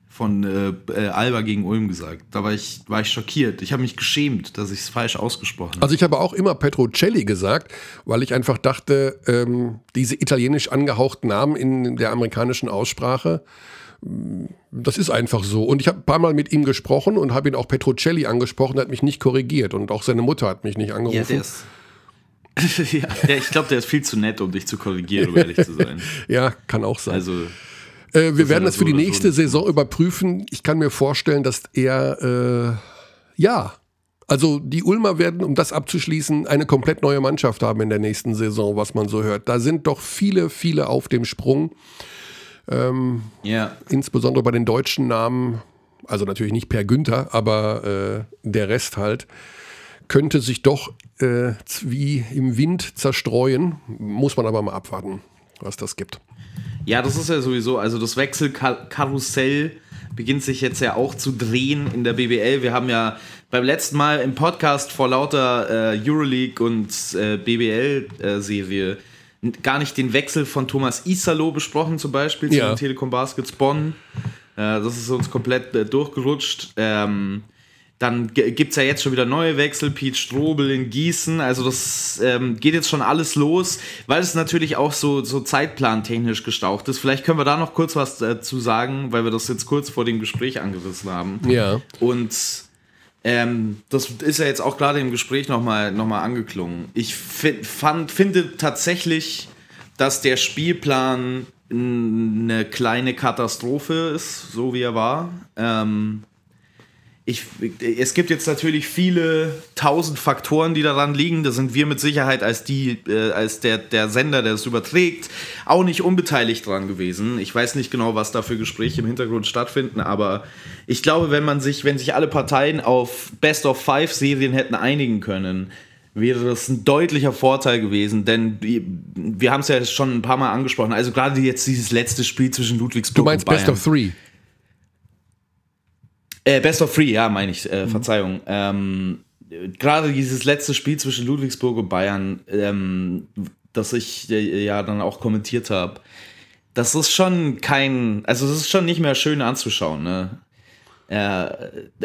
von äh, äh, Alba gegen Ulm gesagt. Da war ich, war ich schockiert. Ich habe mich geschämt, dass ich es falsch ausgesprochen habe. Also ich habe auch immer Petrocelli gesagt, weil ich einfach dachte, ähm, diese italienisch angehauchten Namen in der amerikanischen Aussprache das ist einfach so. Und ich habe ein paar Mal mit ihm gesprochen und habe ihn auch Petrocelli angesprochen, er hat mich nicht korrigiert und auch seine Mutter hat mich nicht angerufen. Ja, der ist ja, ich glaube, der ist viel zu nett, um dich zu korrigieren, um ehrlich zu sein. ja, kann auch sein. Also, äh, wir werden das für die nächste so Saison überprüfen. Ich kann mir vorstellen, dass er, äh, ja, Also die Ulmer werden, um das abzuschließen, eine komplett neue Mannschaft haben in der nächsten Saison, was man so hört. Da sind doch viele, viele auf dem Sprung. Ähm, ja. Insbesondere bei den deutschen Namen, also natürlich nicht Per Günther, aber äh, der Rest halt, könnte sich doch äh, wie im Wind zerstreuen. Muss man aber mal abwarten, was das gibt. Ja, das ist ja sowieso, also das Wechselkarussell beginnt sich jetzt ja auch zu drehen in der BBL. Wir haben ja beim letzten Mal im Podcast vor lauter äh, Euroleague und äh, BBL-Serie äh, gar nicht den Wechsel von Thomas Isalo besprochen, zum Beispiel ja. zu den Telekom Baskets Bonn. Äh, das ist uns komplett äh, durchgerutscht. Ähm, dann gibt es ja jetzt schon wieder neue Wechsel, Pete Strobel in Gießen. Also das ähm, geht jetzt schon alles los, weil es natürlich auch so, so zeitplantechnisch gestaucht ist. Vielleicht können wir da noch kurz was dazu sagen, weil wir das jetzt kurz vor dem Gespräch angerissen haben. Ja. Und ähm, das ist ja jetzt auch gerade im Gespräch nochmal noch mal angeklungen. Ich fand, finde tatsächlich, dass der Spielplan eine kleine Katastrophe ist, so wie er war. Ähm, ich, es gibt jetzt natürlich viele tausend Faktoren, die daran liegen. Da sind wir mit Sicherheit als die, äh, als der, der Sender, der es überträgt, auch nicht unbeteiligt dran gewesen. Ich weiß nicht genau, was da für Gespräche im Hintergrund stattfinden, aber ich glaube, wenn man sich, wenn sich alle Parteien auf Best of Five Serien hätten einigen können, wäre das ein deutlicher Vorteil gewesen, denn wir haben es ja schon ein paar Mal angesprochen. Also gerade jetzt dieses letzte Spiel zwischen Ludwigsburg und Bayern. Du meinst Best of Three? Äh, Best of Three, ja, meine ich, äh, mhm. Verzeihung. Ähm, Gerade dieses letzte Spiel zwischen Ludwigsburg und Bayern, ähm, das ich äh, ja dann auch kommentiert habe, das ist schon kein, also das ist schon nicht mehr schön anzuschauen, ne? Äh,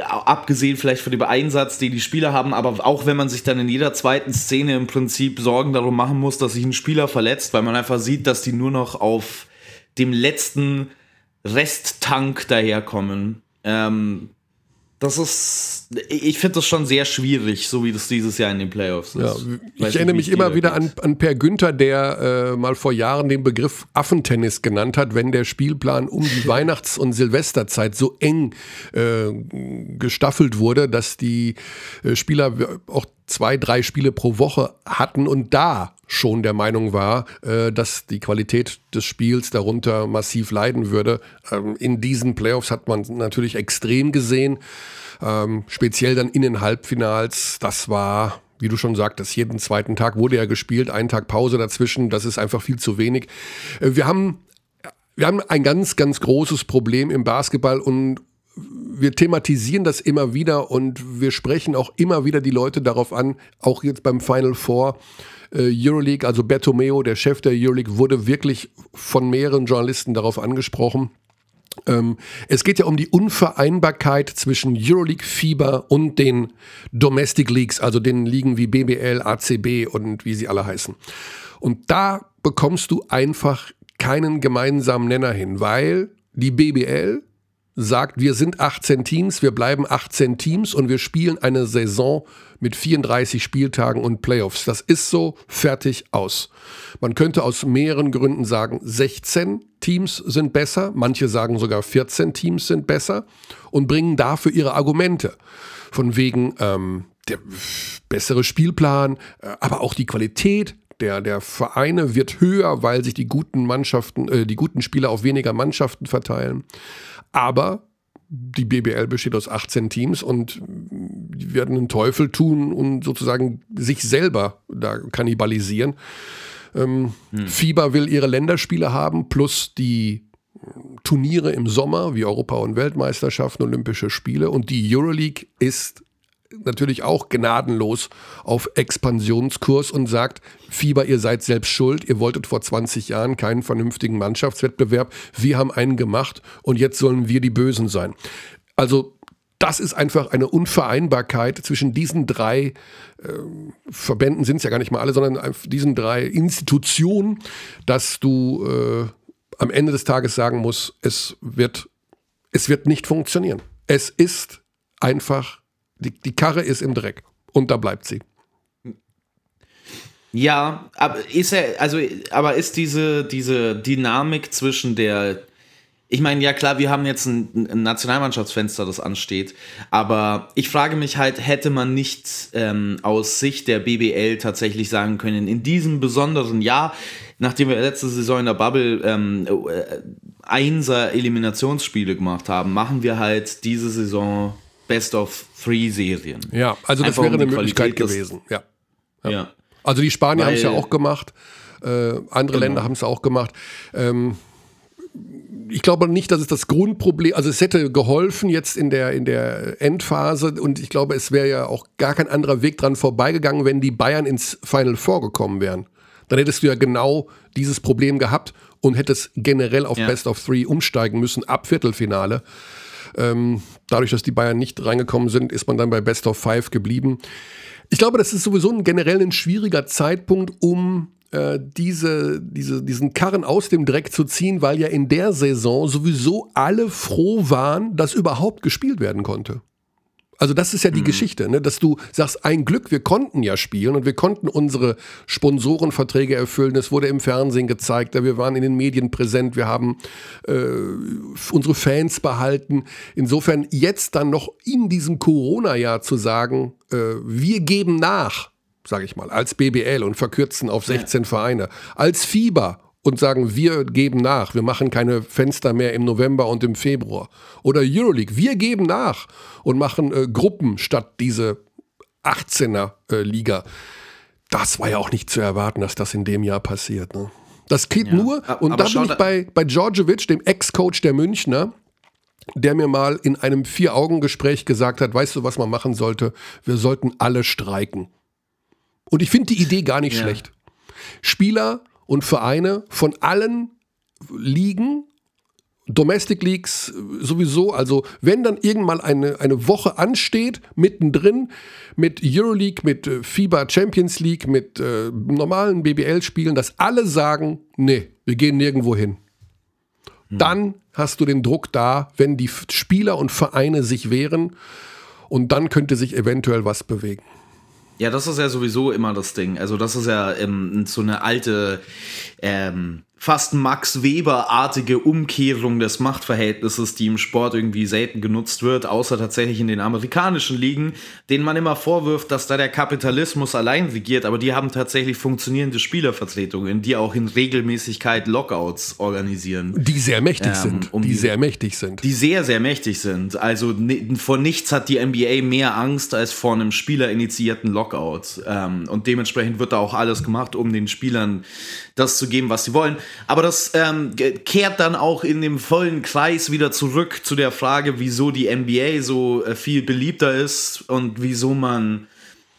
abgesehen vielleicht von dem Einsatz, den die Spieler haben, aber auch wenn man sich dann in jeder zweiten Szene im Prinzip Sorgen darum machen muss, dass sich ein Spieler verletzt, weil man einfach sieht, dass die nur noch auf dem letzten Resttank daherkommen. Ähm, das ist, ich finde das schon sehr schwierig, so wie das dieses Jahr in den Playoffs ist. Ja, ich Weiß erinnere mich immer wieder an, an, Per Günther, der äh, mal vor Jahren den Begriff Affentennis genannt hat, wenn der Spielplan um die Weihnachts- und Silvesterzeit so eng äh, gestaffelt wurde, dass die äh, Spieler auch zwei, drei Spiele pro Woche hatten und da schon der Meinung war, äh, dass die Qualität des Spiels darunter massiv leiden würde. Ähm, in diesen Playoffs hat man natürlich extrem gesehen, ähm, speziell dann in den Halbfinals. Das war wie du schon sagtest, jeden zweiten Tag wurde ja gespielt, einen Tag Pause dazwischen, das ist einfach viel zu wenig. Äh, wir haben, wir haben ein ganz, ganz großes Problem im Basketball und wir thematisieren das immer wieder und wir sprechen auch immer wieder die Leute darauf an, auch jetzt beim Final Four äh, Euroleague, also Bertomeo, der Chef der Euroleague, wurde wirklich von mehreren Journalisten darauf angesprochen. Ähm, es geht ja um die Unvereinbarkeit zwischen Euroleague Fieber und den Domestic Leagues, also den Ligen wie BBL, ACB und wie sie alle heißen. Und da bekommst du einfach keinen gemeinsamen Nenner hin, weil die BBL sagt, wir sind 18 Teams, wir bleiben 18 Teams und wir spielen eine Saison mit 34 Spieltagen und Playoffs. Das ist so fertig aus. Man könnte aus mehreren Gründen sagen, 16 Teams sind besser, manche sagen sogar 14 Teams sind besser und bringen dafür ihre Argumente. Von wegen ähm, der bessere Spielplan, äh, aber auch die Qualität der, der Vereine wird höher, weil sich die guten Mannschaften, äh, die guten Spieler auf weniger Mannschaften verteilen. Aber die BBL besteht aus 18 Teams und die werden einen Teufel tun und sozusagen sich selber da kannibalisieren. Ähm, hm. FIBA will ihre Länderspiele haben, plus die Turniere im Sommer wie Europa- und Weltmeisterschaften, Olympische Spiele. Und die Euroleague ist natürlich auch gnadenlos auf Expansionskurs und sagt, Fieber, ihr seid selbst schuld, ihr wolltet vor 20 Jahren keinen vernünftigen Mannschaftswettbewerb, wir haben einen gemacht und jetzt sollen wir die Bösen sein. Also das ist einfach eine Unvereinbarkeit zwischen diesen drei äh, Verbänden, sind es ja gar nicht mal alle, sondern diesen drei Institutionen, dass du äh, am Ende des Tages sagen musst, es wird, es wird nicht funktionieren. Es ist einfach die, die Karre ist im Dreck und da bleibt sie. Ja, aber ist er, also, aber ist diese, diese Dynamik zwischen der ich meine, ja klar, wir haben jetzt ein, ein, Nationalmannschaftsfenster, das ansteht, aber ich frage mich halt, hätte man nicht ähm, aus Sicht der BBL tatsächlich sagen können, in diesem besonderen Jahr, nachdem wir letzte Saison in der Bubble ähm, äh, Einser Eliminationsspiele gemacht haben, machen wir halt diese Saison Best of Three Serien. Ja, also das Einfach wäre um eine Möglichkeit gewesen. Ja. ja. ja. Also die Spanier haben es ja auch gemacht, äh, andere genau. Länder haben es auch gemacht. Ähm, ich glaube nicht, dass es das Grundproblem, also es hätte geholfen jetzt in der, in der Endphase und ich glaube, es wäre ja auch gar kein anderer Weg dran vorbeigegangen, wenn die Bayern ins Final vorgekommen wären. Dann hättest du ja genau dieses Problem gehabt und hättest generell auf ja. Best of Three umsteigen müssen ab Viertelfinale. Ähm, dadurch, dass die Bayern nicht reingekommen sind, ist man dann bei Best of Five geblieben. Ich glaube, das ist sowieso ein generell ein schwieriger Zeitpunkt, um äh, diese, diese, diesen Karren aus dem Dreck zu ziehen, weil ja in der Saison sowieso alle froh waren, dass überhaupt gespielt werden konnte. Also das ist ja die mhm. Geschichte, ne? dass du sagst, ein Glück, wir konnten ja spielen und wir konnten unsere Sponsorenverträge erfüllen. Es wurde im Fernsehen gezeigt, wir waren in den Medien präsent, wir haben äh, unsere Fans behalten. Insofern jetzt dann noch in diesem Corona-Jahr zu sagen, äh, wir geben nach, sage ich mal, als BBL und verkürzen auf 16 ja. Vereine, als Fieber und sagen, wir geben nach, wir machen keine Fenster mehr im November und im Februar. Oder Euroleague, wir geben nach und machen äh, Gruppen statt diese 18er äh, Liga. Das war ja auch nicht zu erwarten, dass das in dem Jahr passiert. Ne? Das geht ja, nur, und da bin ich bei, bei Djordjevic, dem Ex-Coach der Münchner, der mir mal in einem Vier-Augen-Gespräch gesagt hat, weißt du, was man machen sollte? Wir sollten alle streiken. Und ich finde die Idee gar nicht ja. schlecht. Spieler und Vereine von allen Ligen, Domestic Leagues sowieso, also wenn dann irgendwann eine, eine Woche ansteht, mittendrin mit Euroleague, mit äh, FIBA Champions League, mit äh, normalen BBL-Spielen, dass alle sagen, nee, wir gehen nirgendwo hin. Hm. Dann hast du den Druck da, wenn die Spieler und Vereine sich wehren und dann könnte sich eventuell was bewegen. Ja, das ist ja sowieso immer das Ding. Also das ist ja ähm, so eine alte ähm, fast Max Weber-artige Umkehrung des Machtverhältnisses, die im Sport irgendwie selten genutzt wird, außer tatsächlich in den amerikanischen Ligen, denen man immer vorwirft, dass da der Kapitalismus allein regiert, aber die haben tatsächlich funktionierende Spielervertretungen, die auch in Regelmäßigkeit Lockouts organisieren. Die sehr mächtig ähm, sind. Um die, die sehr mächtig sind. Die sehr, sehr mächtig sind. Also vor nichts hat die NBA mehr Angst als vor einem spielerinitiierten Lockout. Ähm, und dementsprechend wird da auch alles gemacht, um den Spielern das zu geben, was sie wollen. Aber das ähm, kehrt dann auch in dem vollen Kreis wieder zurück zu der Frage, wieso die NBA so äh, viel beliebter ist und wieso man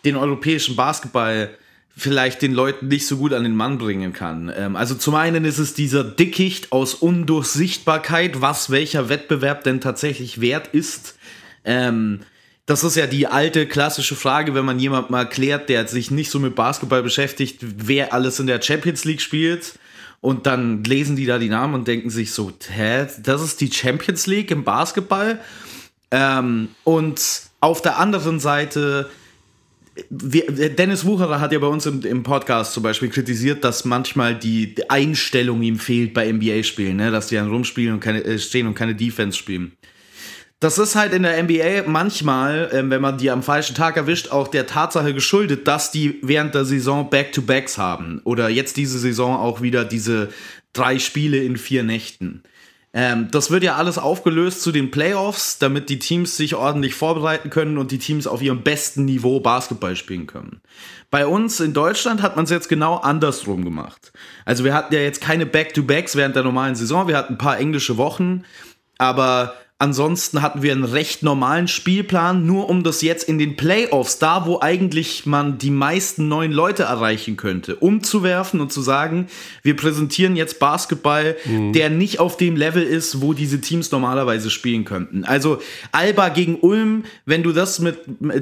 den europäischen Basketball vielleicht den Leuten nicht so gut an den Mann bringen kann. Ähm, also zum einen ist es dieser Dickicht aus Undurchsichtbarkeit, was welcher Wettbewerb denn tatsächlich wert ist. Ähm, das ist ja die alte klassische Frage, wenn man jemand mal klärt, der sich nicht so mit Basketball beschäftigt, wer alles in der Champions League spielt. Und dann lesen die da die Namen und denken sich so, hä, das ist die Champions League im Basketball? Ähm, und auf der anderen Seite, wir, Dennis Wucherer hat ja bei uns im, im, Podcast zum Beispiel kritisiert, dass manchmal die Einstellung ihm fehlt bei NBA-Spielen, ne? dass die dann rumspielen und keine, äh, stehen und keine Defense spielen. Das ist halt in der NBA manchmal, ähm, wenn man die am falschen Tag erwischt, auch der Tatsache geschuldet, dass die während der Saison Back-to-Backs haben. Oder jetzt diese Saison auch wieder diese drei Spiele in vier Nächten. Ähm, das wird ja alles aufgelöst zu den Playoffs, damit die Teams sich ordentlich vorbereiten können und die Teams auf ihrem besten Niveau Basketball spielen können. Bei uns in Deutschland hat man es jetzt genau andersrum gemacht. Also wir hatten ja jetzt keine Back-to-Backs während der normalen Saison, wir hatten ein paar englische Wochen, aber Ansonsten hatten wir einen recht normalen Spielplan, nur um das jetzt in den Playoffs, da wo eigentlich man die meisten neuen Leute erreichen könnte, umzuwerfen und zu sagen, wir präsentieren jetzt Basketball, mhm. der nicht auf dem Level ist, wo diese Teams normalerweise spielen könnten. Also Alba gegen Ulm, wenn du das mit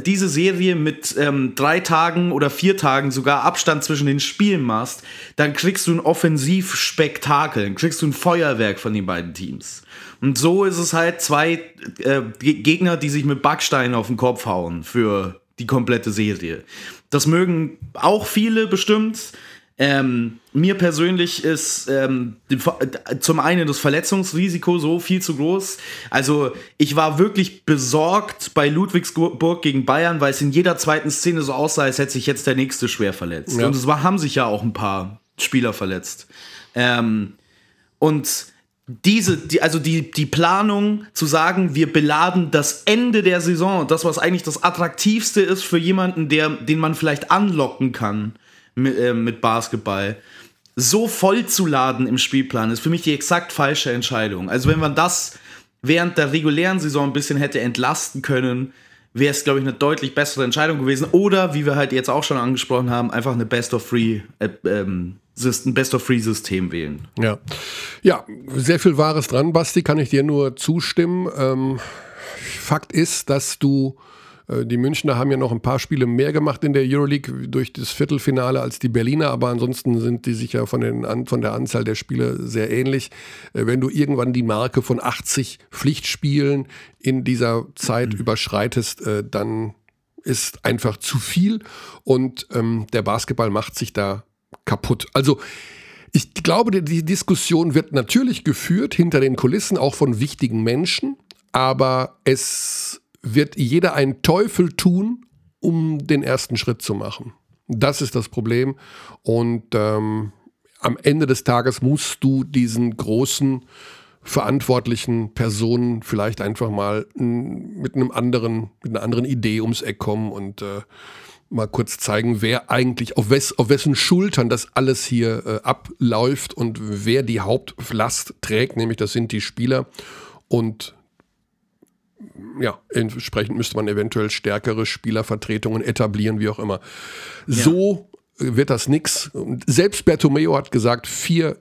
diese Serie mit ähm, drei Tagen oder vier Tagen sogar Abstand zwischen den Spielen machst, dann kriegst du ein Offensivspektakel, kriegst du ein Feuerwerk von den beiden Teams. Und so ist es halt zwei äh, Gegner, die sich mit Backsteinen auf den Kopf hauen für die komplette Serie. Das mögen auch viele bestimmt. Ähm, mir persönlich ist ähm, zum einen das Verletzungsrisiko so viel zu groß. Also ich war wirklich besorgt bei Ludwigsburg gegen Bayern, weil es in jeder zweiten Szene so aussah, als hätte sich jetzt der nächste schwer verletzt. Ja. Und es war, haben sich ja auch ein paar Spieler verletzt. Ähm, und diese, die, also die, die Planung zu sagen, wir beladen das Ende der Saison, das, was eigentlich das Attraktivste ist für jemanden, der, den man vielleicht anlocken kann mit, äh, mit Basketball, so voll zu laden im Spielplan, ist für mich die exakt falsche Entscheidung. Also wenn man das während der regulären Saison ein bisschen hätte entlasten können, wäre es, glaube ich, eine deutlich bessere Entscheidung gewesen. Oder, wie wir halt jetzt auch schon angesprochen haben, einfach eine Best of Free, äh, ähm, ein Best of Free System wählen. Ja. Ja, sehr viel Wahres dran, Basti, kann ich dir nur zustimmen. Ähm, Fakt ist, dass du die Münchner haben ja noch ein paar Spiele mehr gemacht in der Euroleague durch das Viertelfinale als die Berliner, aber ansonsten sind die sich ja von, den, von der Anzahl der Spiele sehr ähnlich. Äh, wenn du irgendwann die Marke von 80 Pflichtspielen in dieser Zeit mhm. überschreitest, äh, dann ist einfach zu viel und ähm, der Basketball macht sich da kaputt. Also ich glaube, die Diskussion wird natürlich geführt hinter den Kulissen, auch von wichtigen Menschen, aber es wird jeder einen Teufel tun, um den ersten Schritt zu machen. Das ist das Problem. Und ähm, am Ende des Tages musst du diesen großen verantwortlichen Personen vielleicht einfach mal mit einem anderen, mit einer anderen Idee ums Eck kommen und äh, mal kurz zeigen, wer eigentlich, auf, wes, auf wessen Schultern das alles hier äh, abläuft und wer die Hauptlast trägt, nämlich das sind die Spieler. Und ja, entsprechend müsste man eventuell stärkere Spielervertretungen etablieren, wie auch immer. Ja. So wird das nix. Selbst Bertomeo hat gesagt, vier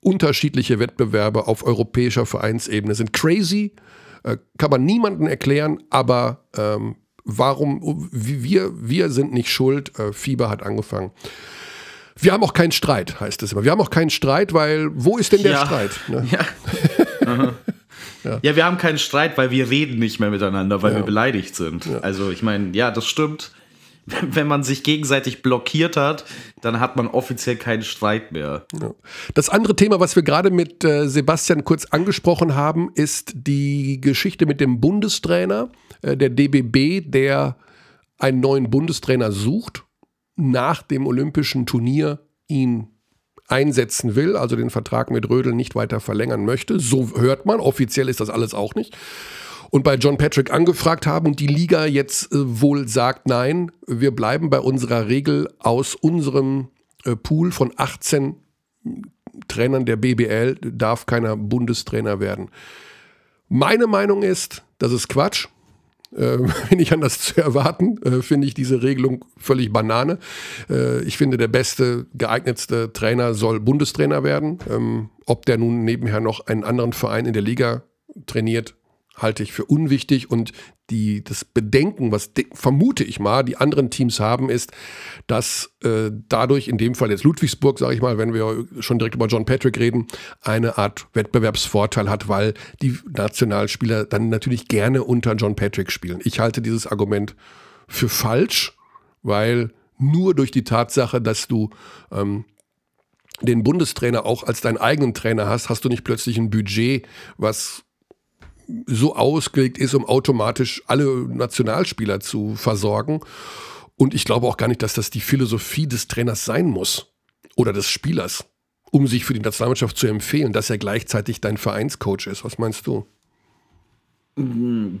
unterschiedliche Wettbewerbe auf europäischer Vereinsebene sind crazy, äh, kann man niemandem erklären, aber ähm, warum, wir, wir sind nicht schuld, äh, Fieber hat angefangen. Wir haben auch keinen Streit, heißt es immer. Wir haben auch keinen Streit, weil wo ist denn der ja. Streit? Ne? Ja. Ja. ja. wir haben keinen Streit, weil wir reden nicht mehr miteinander, weil ja. wir beleidigt sind. Ja. Also ich meine, ja, das stimmt. Wenn man sich gegenseitig blockiert hat, dann hat man offiziell keinen Streit mehr. Das andere Thema, was wir gerade mit äh, Sebastian kurz angesprochen haben, ist die Geschichte mit dem Bundestrainer, äh, der DBB, der einen neuen Bundestrainer sucht, nach dem olympischen Turnier ihn einsetzen will, also den Vertrag mit Rödel nicht weiter verlängern möchte. So hört man, offiziell ist das alles auch nicht. Und bei John Patrick angefragt haben und die Liga jetzt äh, wohl sagt, nein, wir bleiben bei unserer Regel aus unserem äh, Pool von 18 Trainern der BBL, darf keiner Bundestrainer werden. Meine Meinung ist, das ist Quatsch äh, nicht anders zu erwarten, äh, finde ich diese Regelung völlig Banane. Äh, ich finde, der beste, geeignetste Trainer soll Bundestrainer werden. Ähm, ob der nun nebenher noch einen anderen Verein in der Liga trainiert, halte ich für unwichtig und die, das Bedenken, was vermute ich mal, die anderen Teams haben, ist, dass äh, dadurch, in dem Fall jetzt Ludwigsburg, sage ich mal, wenn wir schon direkt über John Patrick reden, eine Art Wettbewerbsvorteil hat, weil die Nationalspieler dann natürlich gerne unter John Patrick spielen. Ich halte dieses Argument für falsch, weil nur durch die Tatsache, dass du ähm, den Bundestrainer auch als deinen eigenen Trainer hast, hast du nicht plötzlich ein Budget, was so ausgelegt ist, um automatisch alle Nationalspieler zu versorgen. Und ich glaube auch gar nicht, dass das die Philosophie des Trainers sein muss oder des Spielers, um sich für die Nationalmannschaft zu empfehlen, dass er gleichzeitig dein Vereinscoach ist. Was meinst du?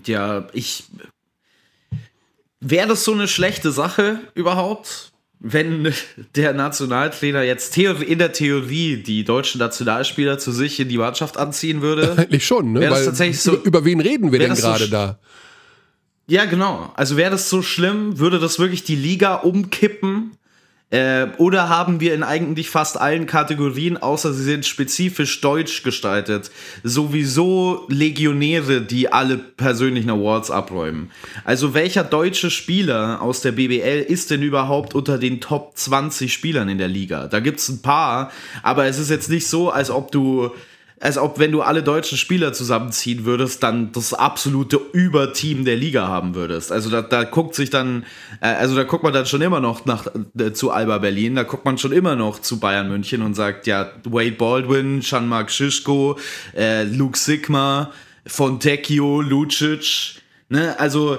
Ja, ich. Wäre das so eine schlechte Sache überhaupt? Wenn der Nationaltrainer jetzt in der Theorie die deutschen Nationalspieler zu sich in die Mannschaft anziehen würde. Eigentlich schon, ne? Weil tatsächlich so, über, über wen reden wir denn gerade so da? Ja, genau. Also wäre das so schlimm, würde das wirklich die Liga umkippen äh, oder haben wir in eigentlich fast allen Kategorien, außer sie sind spezifisch deutsch gestaltet, sowieso Legionäre, die alle persönlichen Awards abräumen? Also welcher deutsche Spieler aus der BBL ist denn überhaupt unter den Top 20 Spielern in der Liga? Da gibt es ein paar, aber es ist jetzt nicht so, als ob du als ob wenn du alle deutschen Spieler zusammenziehen würdest, dann das absolute Überteam der Liga haben würdest. Also da, da guckt sich dann, äh, also da guckt man dann schon immer noch nach äh, zu Alba Berlin, da guckt man schon immer noch zu Bayern München und sagt, ja, Wade Baldwin, Jean-Marc Schischko, äh, Luke Sigma, Fontecchio, Lucic, ne, also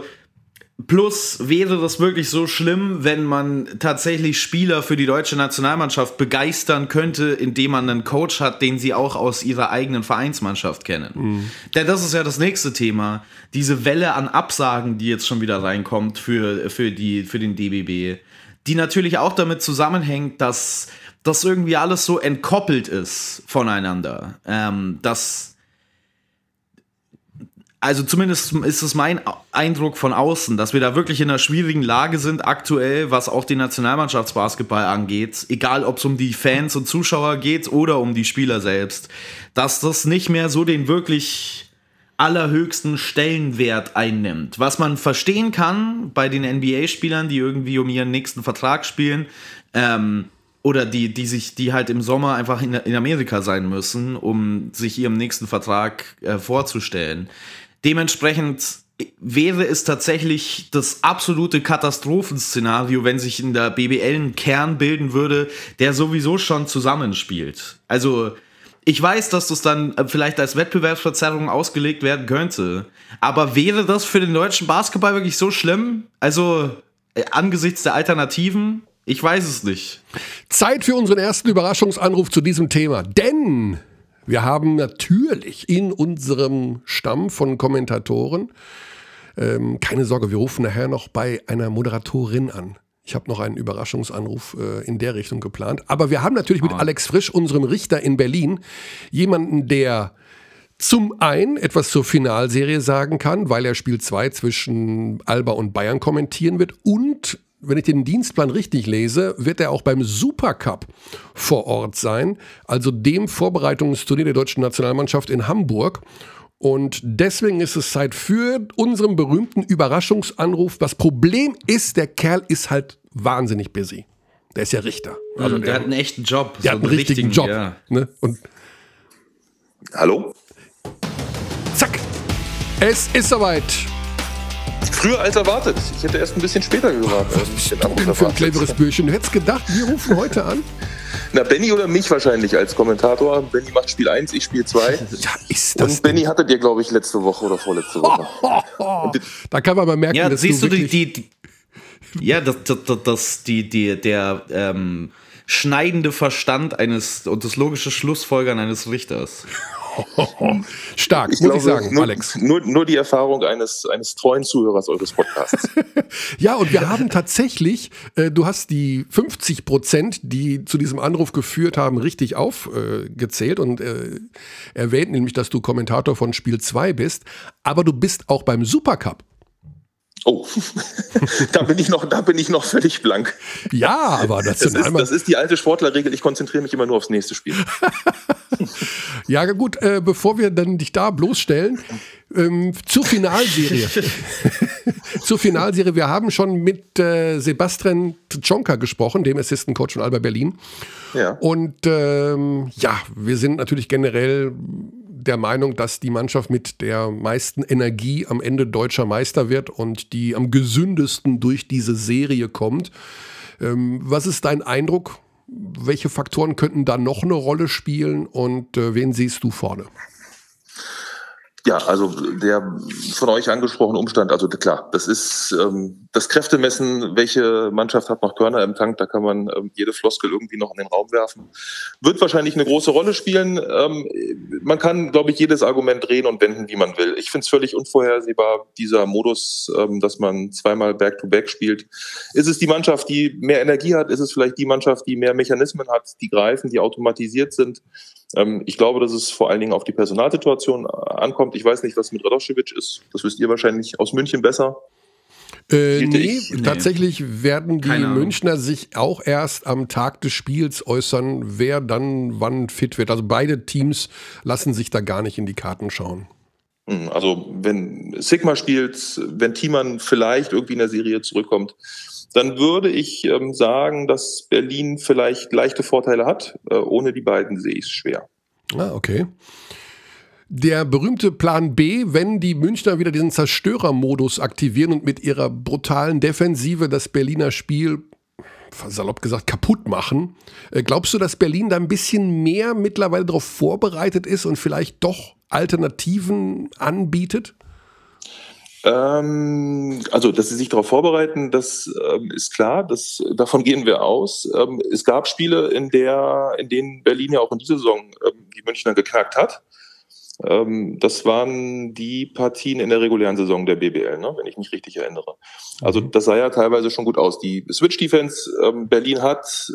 Plus wäre das wirklich so schlimm, wenn man tatsächlich Spieler für die deutsche Nationalmannschaft begeistern könnte, indem man einen Coach hat, den sie auch aus ihrer eigenen Vereinsmannschaft kennen. Mhm. Denn das ist ja das nächste Thema. Diese Welle an Absagen, die jetzt schon wieder reinkommt für, für, die, für den DBB, die natürlich auch damit zusammenhängt, dass das irgendwie alles so entkoppelt ist voneinander. Ähm, dass also zumindest ist es mein Eindruck von außen, dass wir da wirklich in einer schwierigen Lage sind aktuell, was auch den Nationalmannschaftsbasketball angeht, egal ob es um die Fans und Zuschauer geht oder um die Spieler selbst, dass das nicht mehr so den wirklich allerhöchsten Stellenwert einnimmt. Was man verstehen kann bei den NBA-Spielern, die irgendwie um ihren nächsten Vertrag spielen, ähm, oder die, die sich, die halt im Sommer einfach in, in Amerika sein müssen, um sich ihrem nächsten Vertrag äh, vorzustellen. Dementsprechend wäre es tatsächlich das absolute Katastrophenszenario, wenn sich in der BBL ein Kern bilden würde, der sowieso schon zusammenspielt. Also, ich weiß, dass das dann äh, vielleicht als Wettbewerbsverzerrung ausgelegt werden könnte. Aber wäre das für den deutschen Basketball wirklich so schlimm? Also, äh, angesichts der Alternativen? Ich weiß es nicht. Zeit für unseren ersten Überraschungsanruf zu diesem Thema. Denn wir haben natürlich in unserem Stamm von Kommentatoren, ähm, keine Sorge, wir rufen nachher noch bei einer Moderatorin an. Ich habe noch einen Überraschungsanruf äh, in der Richtung geplant. Aber wir haben natürlich mit ah. Alex Frisch, unserem Richter in Berlin, jemanden, der zum einen etwas zur Finalserie sagen kann, weil er Spiel 2 zwischen Alba und Bayern kommentieren wird und wenn ich den Dienstplan richtig lese, wird er auch beim Supercup vor Ort sein, also dem Vorbereitungsturnier der deutschen Nationalmannschaft in Hamburg. Und deswegen ist es Zeit für unseren berühmten Überraschungsanruf. Das Problem ist, der Kerl ist halt wahnsinnig busy. Der ist ja Richter. Also der, der hat einen echten Job. Der so hat einen richtigen, Job. Ja. Ne? Und Hallo? Zack. Es ist soweit. Früher als erwartet. Ich hätte erst ein bisschen später gewartet. Was bist du denn für ein cleveres Bürschchen? Du hättest gedacht, wir rufen heute an? Na, Benny oder mich wahrscheinlich als Kommentator. Benny macht Spiel 1, ich Spiel 2. Ja, ist das Und Benny hattet ihr, glaube ich, letzte Woche oder vorletzte Woche. da kann man mal merken, ja, dass siehst du, die, die, die, Ja, das, das, das, die, die, der ähm, schneidende Verstand eines und das logische Schlussfolgern eines Richters. Stark, ich muss glaube, ich sagen, nur, Alex. Nur, nur die Erfahrung eines, eines treuen Zuhörers eures Podcasts. ja, und wir haben tatsächlich, äh, du hast die 50 Prozent, die zu diesem Anruf geführt haben, richtig aufgezählt äh, und äh, erwähnt nämlich, dass du Kommentator von Spiel 2 bist, aber du bist auch beim Supercup. Oh, da bin ich noch, da bin ich noch völlig blank. Ja, aber das, das, ist, das ist die alte Sportlerregel. Ich konzentriere mich immer nur aufs nächste Spiel. ja, gut, äh, bevor wir dann dich da bloßstellen, ähm, zur Finalserie. zur Finalserie. Wir haben schon mit äh, Sebastian Tschonka gesprochen, dem Assistant Coach von Alba Berlin. Ja. Und ähm, ja, wir sind natürlich generell der Meinung, dass die Mannschaft mit der meisten Energie am Ende deutscher Meister wird und die am gesündesten durch diese Serie kommt. Ähm, was ist dein Eindruck? Welche Faktoren könnten da noch eine Rolle spielen und äh, wen siehst du vorne? Ja, also der von euch angesprochene Umstand, also klar, das ist ähm, das Kräftemessen, welche Mannschaft hat noch Körner im Tank, da kann man ähm, jede Floskel irgendwie noch in den Raum werfen. Wird wahrscheinlich eine große Rolle spielen. Ähm, man kann, glaube ich, jedes Argument drehen und wenden, wie man will. Ich finde es völlig unvorhersehbar, dieser Modus, ähm, dass man zweimal Back-to-Back -back spielt. Ist es die Mannschaft, die mehr Energie hat? Ist es vielleicht die Mannschaft, die mehr Mechanismen hat, die greifen, die automatisiert sind? Ähm, ich glaube, dass es vor allen Dingen auf die Personalsituation ankommt. Ich weiß nicht, was mit Radoschewitsch ist. Das wisst ihr wahrscheinlich aus München besser. Äh, nee, nee, tatsächlich werden die Münchner sich auch erst am Tag des Spiels äußern, wer dann wann fit wird. Also beide Teams lassen sich da gar nicht in die Karten schauen. Hm, also wenn Sigma spielt, wenn Thiemann vielleicht irgendwie in der Serie zurückkommt, dann würde ich ähm, sagen, dass Berlin vielleicht leichte Vorteile hat. Äh, ohne die beiden sehe ich es schwer. Ah, okay. Der berühmte Plan B, wenn die Münchner wieder diesen Zerstörermodus aktivieren und mit ihrer brutalen Defensive das Berliner Spiel salopp gesagt, kaputt machen. Äh, glaubst du, dass Berlin da ein bisschen mehr mittlerweile darauf vorbereitet ist und vielleicht doch Alternativen anbietet? Ähm, also, dass sie sich darauf vorbereiten, das ähm, ist klar. Das, davon gehen wir aus. Ähm, es gab Spiele, in, der, in denen Berlin ja auch in dieser Saison ähm, die Münchner geknackt hat. Ähm, das waren die Partien in der regulären Saison der BBL, ne, wenn ich mich richtig erinnere. Also mhm. das sah ja teilweise schon gut aus. Die Switch-Defense ähm, Berlin hat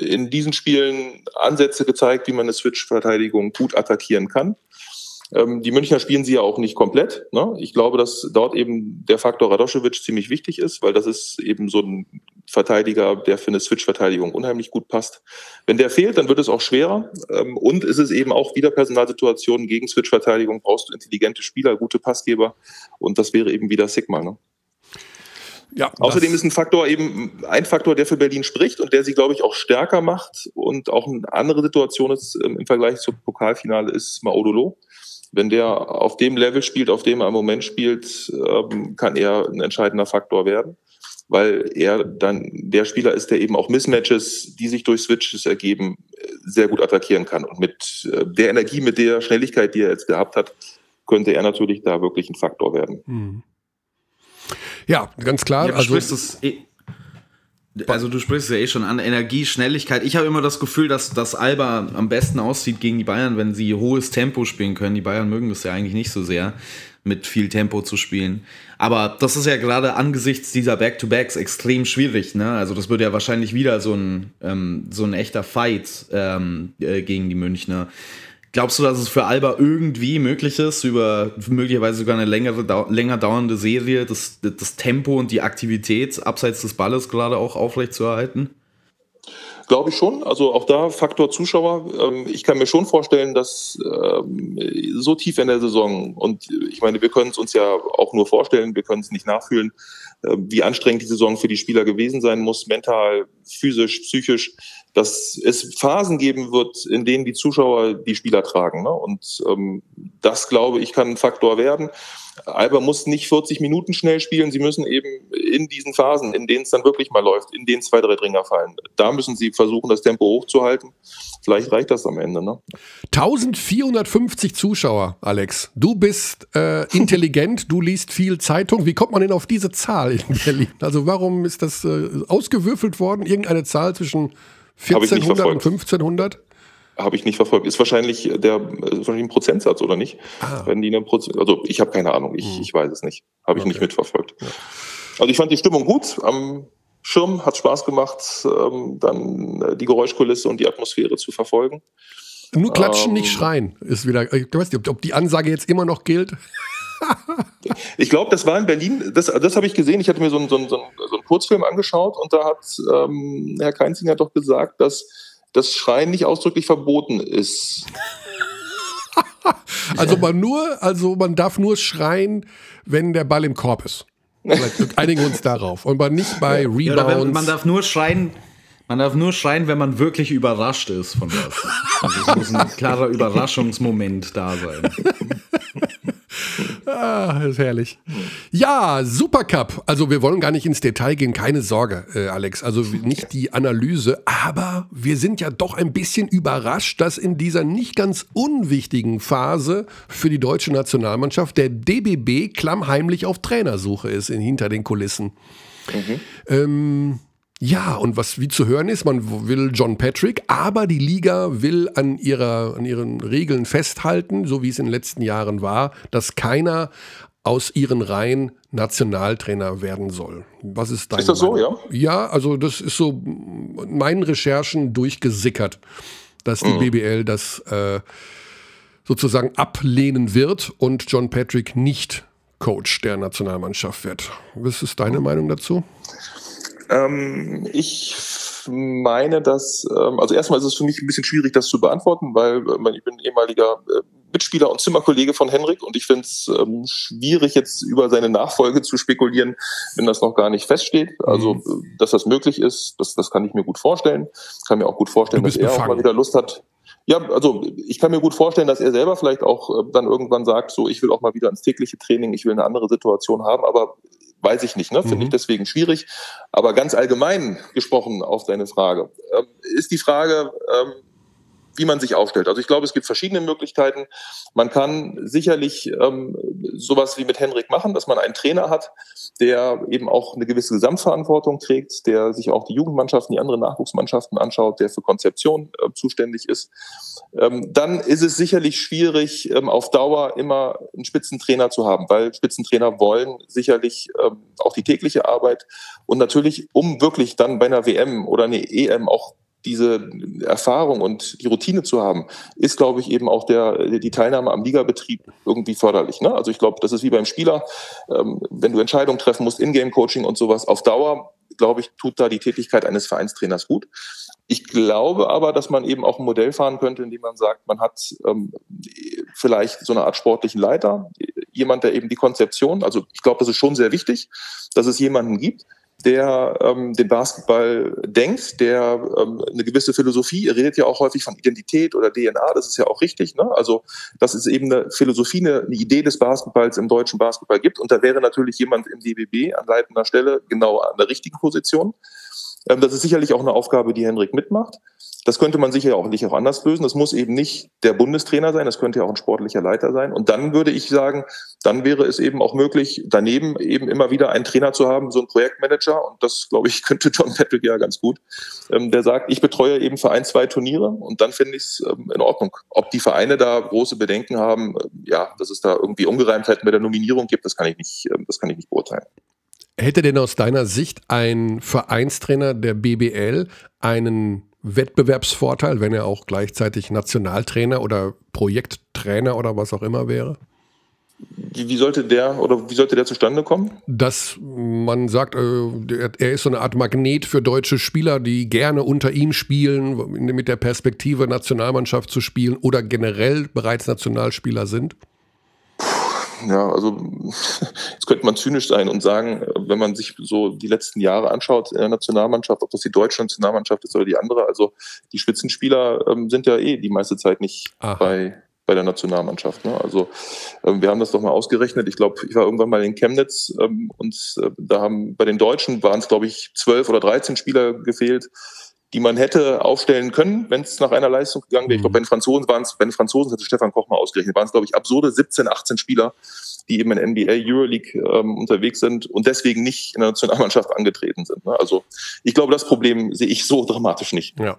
in diesen Spielen Ansätze gezeigt, wie man eine Switch-Verteidigung gut attackieren kann. Ähm, die Münchner spielen sie ja auch nicht komplett. Ne? Ich glaube, dass dort eben der Faktor Radoschewitsch ziemlich wichtig ist, weil das ist eben so ein Verteidiger, der für eine Switch-Verteidigung unheimlich gut passt. Wenn der fehlt, dann wird es auch schwerer. Ähm, und ist es eben auch wieder Personalsituationen gegen Switch-Verteidigung, brauchst du intelligente Spieler, gute Passgeber. Und das wäre eben wieder Sigma. Ne? Ja, Außerdem ist ein Faktor eben ein Faktor, der für Berlin spricht und der sie, glaube ich, auch stärker macht und auch eine andere Situation ist ähm, im Vergleich zum Pokalfinale ist Maodolo wenn der auf dem Level spielt, auf dem er im Moment spielt, ähm, kann er ein entscheidender Faktor werden, weil er dann der Spieler ist, der eben auch Mismatches, die sich durch Switches ergeben, sehr gut attackieren kann. Und mit äh, der Energie, mit der Schnelligkeit, die er jetzt gehabt hat, könnte er natürlich da wirklich ein Faktor werden. Mhm. Ja, ganz klar. Ja, also, das eh also du sprichst ja eh schon an Energie, Schnelligkeit. Ich habe immer das Gefühl, dass, dass Alba am besten aussieht gegen die Bayern, wenn sie hohes Tempo spielen können. Die Bayern mögen das ja eigentlich nicht so sehr, mit viel Tempo zu spielen. Aber das ist ja gerade angesichts dieser Back-to-Backs extrem schwierig. Ne? Also das wird ja wahrscheinlich wieder so ein, ähm, so ein echter Fight ähm, äh, gegen die Münchner. Glaubst du, dass es für Alba irgendwie möglich ist, über möglicherweise sogar eine längere, länger dauernde Serie das, das Tempo und die Aktivität abseits des Balles gerade auch aufrechtzuerhalten? Glaube ich schon. Also auch da Faktor Zuschauer. Ähm, ich kann mir schon vorstellen, dass ähm, so tief in der Saison, und ich meine, wir können es uns ja auch nur vorstellen, wir können es nicht nachfühlen, äh, wie anstrengend die Saison für die Spieler gewesen sein muss, mental, physisch, psychisch dass es Phasen geben wird, in denen die Zuschauer die Spieler tragen. Ne? Und ähm, das, glaube ich, kann ein Faktor werden. Alba muss nicht 40 Minuten schnell spielen, sie müssen eben in diesen Phasen, in denen es dann wirklich mal läuft, in denen zwei, drei Dringer fallen, da müssen sie versuchen, das Tempo hochzuhalten. Vielleicht reicht das am Ende. Ne? 1450 Zuschauer, Alex. Du bist äh, intelligent, du liest viel Zeitung. Wie kommt man denn auf diese Zahl in Berlin? Also warum ist das äh, ausgewürfelt worden? Irgendeine Zahl zwischen 1400 und 1500? Habe ich nicht verfolgt. Ist wahrscheinlich der ist wahrscheinlich ein Prozentsatz oder nicht? Ah. Wenn die eine Prozent, also ich habe keine Ahnung, ich, hm. ich weiß es nicht. Habe ich okay. nicht mitverfolgt. Ja. Also ich fand die Stimmung gut. Am Schirm hat Spaß gemacht, ähm, dann äh, die Geräuschkulisse und die Atmosphäre zu verfolgen. Nur klatschen, ähm, nicht schreien. Ist wieder. Ich weiß nicht, ob die Ansage jetzt immer noch gilt. Ich glaube, das war in Berlin, das, das habe ich gesehen. Ich hatte mir so einen, so, einen, so einen Kurzfilm angeschaut und da hat ähm, Herr Keinzinger doch gesagt, dass das Schreien nicht ausdrücklich verboten ist. also man nur, also man darf nur schreien, wenn der Ball im Korb ist. Vielleicht einigen wir uns darauf. Und man nicht bei Rebounds. Ja, man darf nur schreien, man darf nur schreien, wenn man wirklich überrascht ist von was. Also es muss ein klarer Überraschungsmoment da sein. Ah, ist herrlich. Ja, Supercup. Also wir wollen gar nicht ins Detail gehen, keine Sorge, äh, Alex. Also nicht die Analyse, aber wir sind ja doch ein bisschen überrascht, dass in dieser nicht ganz unwichtigen Phase für die deutsche Nationalmannschaft der DBB klammheimlich auf Trainersuche ist in, hinter den Kulissen. Mhm. Ähm, ja, und was wie zu hören ist, man will John Patrick, aber die Liga will an, ihrer, an ihren Regeln festhalten, so wie es in den letzten Jahren war, dass keiner aus ihren Reihen Nationaltrainer werden soll. Was ist dein Ist das Meinung? so, ja? Ja, also das ist so meinen Recherchen durchgesickert, dass die mhm. BBL das äh, sozusagen ablehnen wird und John Patrick nicht Coach der Nationalmannschaft wird. Was ist deine mhm. Meinung dazu? Ähm, ich meine, dass, ähm, also erstmal ist es für mich ein bisschen schwierig, das zu beantworten, weil äh, ich bin ehemaliger äh, Mitspieler und Zimmerkollege von Henrik und ich finde es ähm, schwierig, jetzt über seine Nachfolge zu spekulieren, wenn das noch gar nicht feststeht. Also, mhm. Äh, dass das möglich ist, das, das kann ich mir gut vorstellen. Kann mir auch gut vorstellen, dass er befangen. auch mal wieder Lust hat, Ja, also ich kann mir gut vorstellen, dass er selber vielleicht auch äh, dann irgendwann sagt, so ich will auch mal wieder ins tägliche Training, ich will eine andere Situation haben, aber weiß ich nicht, ne? finde mhm. ich deswegen schwierig. Aber ganz allgemein gesprochen auf deine Frage, ähm, ist die Frage, ähm, wie man sich aufstellt. Also ich glaube, es gibt verschiedene Möglichkeiten. Man kann sicherlich ähm, sowas wie mit Henrik machen, dass man einen Trainer hat, der eben auch eine gewisse Gesamtverantwortung trägt, der sich auch die Jugendmannschaften, die anderen Nachwuchsmannschaften anschaut, der für Konzeption äh, zuständig ist. Ähm, dann ist es sicherlich schwierig, ähm, auf Dauer immer einen Spitzentrainer zu haben, weil Spitzentrainer wollen sicherlich ähm, auch die tägliche Arbeit und natürlich, um wirklich dann bei einer WM oder einer EM auch diese Erfahrung und die Routine zu haben, ist, glaube ich, eben auch der, die Teilnahme am Ligabetrieb irgendwie förderlich. Ne? Also ich glaube, das ist wie beim Spieler, ähm, wenn du Entscheidungen treffen musst, Ingame-Coaching und sowas, auf Dauer, glaube ich, tut da die Tätigkeit eines Vereinstrainers gut. Ich glaube aber, dass man eben auch ein Modell fahren könnte, indem man sagt, man hat ähm, vielleicht so eine Art sportlichen Leiter, jemand, der eben die Konzeption, also ich glaube, das ist schon sehr wichtig, dass es jemanden gibt, der ähm, den Basketball denkt, der ähm, eine gewisse Philosophie, ihr redet ja auch häufig von Identität oder DNA, das ist ja auch richtig. Ne? Also, dass es eben eine Philosophie, eine, eine Idee des Basketballs im deutschen Basketball gibt. Und da wäre natürlich jemand im DBB an leitender Stelle genau an der richtigen Position. Ähm, das ist sicherlich auch eine Aufgabe, die Henrik mitmacht. Das könnte man sicher auch nicht auch anders lösen. Das muss eben nicht der Bundestrainer sein, das könnte ja auch ein sportlicher Leiter sein. Und dann würde ich sagen, dann wäre es eben auch möglich, daneben eben immer wieder einen Trainer zu haben, so einen Projektmanager. Und das, glaube ich, könnte John Patrick ja ganz gut. Ähm, der sagt, ich betreue eben für ein, zwei Turniere und dann finde ich es ähm, in Ordnung. Ob die Vereine da große Bedenken haben, ja, dass es da irgendwie Ungereimtheiten mit der Nominierung gibt, das kann ich nicht, das kann ich nicht beurteilen. Hätte denn aus deiner Sicht ein Vereinstrainer der BBL einen Wettbewerbsvorteil, wenn er auch gleichzeitig Nationaltrainer oder Projekttrainer oder was auch immer wäre? Wie, sollte der oder wie sollte der zustande kommen? Dass man sagt, äh, er ist so eine Art Magnet für deutsche Spieler, die gerne unter ihm spielen, mit der Perspektive Nationalmannschaft zu spielen oder generell bereits Nationalspieler sind? Ja, also jetzt könnte man zynisch sein und sagen, wenn man sich so die letzten Jahre anschaut in der Nationalmannschaft, ob das die deutsche Nationalmannschaft ist oder die andere, also die Spitzenspieler ähm, sind ja eh die meiste Zeit nicht bei bei der Nationalmannschaft. Ne? Also ähm, wir haben das doch mal ausgerechnet. Ich glaube, ich war irgendwann mal in Chemnitz ähm, und äh, da haben bei den Deutschen waren es, glaube ich, zwölf oder dreizehn Spieler gefehlt die man hätte aufstellen können, wenn es nach einer Leistung gegangen wäre. Ich glaube, bei den Franzosen waren es, bei den Franzosen hatte Stefan Koch mal ausgerechnet, waren es, glaube ich, absurde 17, 18 Spieler, die eben in NBA, Euroleague ähm, unterwegs sind und deswegen nicht in der Nationalmannschaft angetreten sind. Ne? Also ich glaube, das Problem sehe ich so dramatisch nicht. Ja.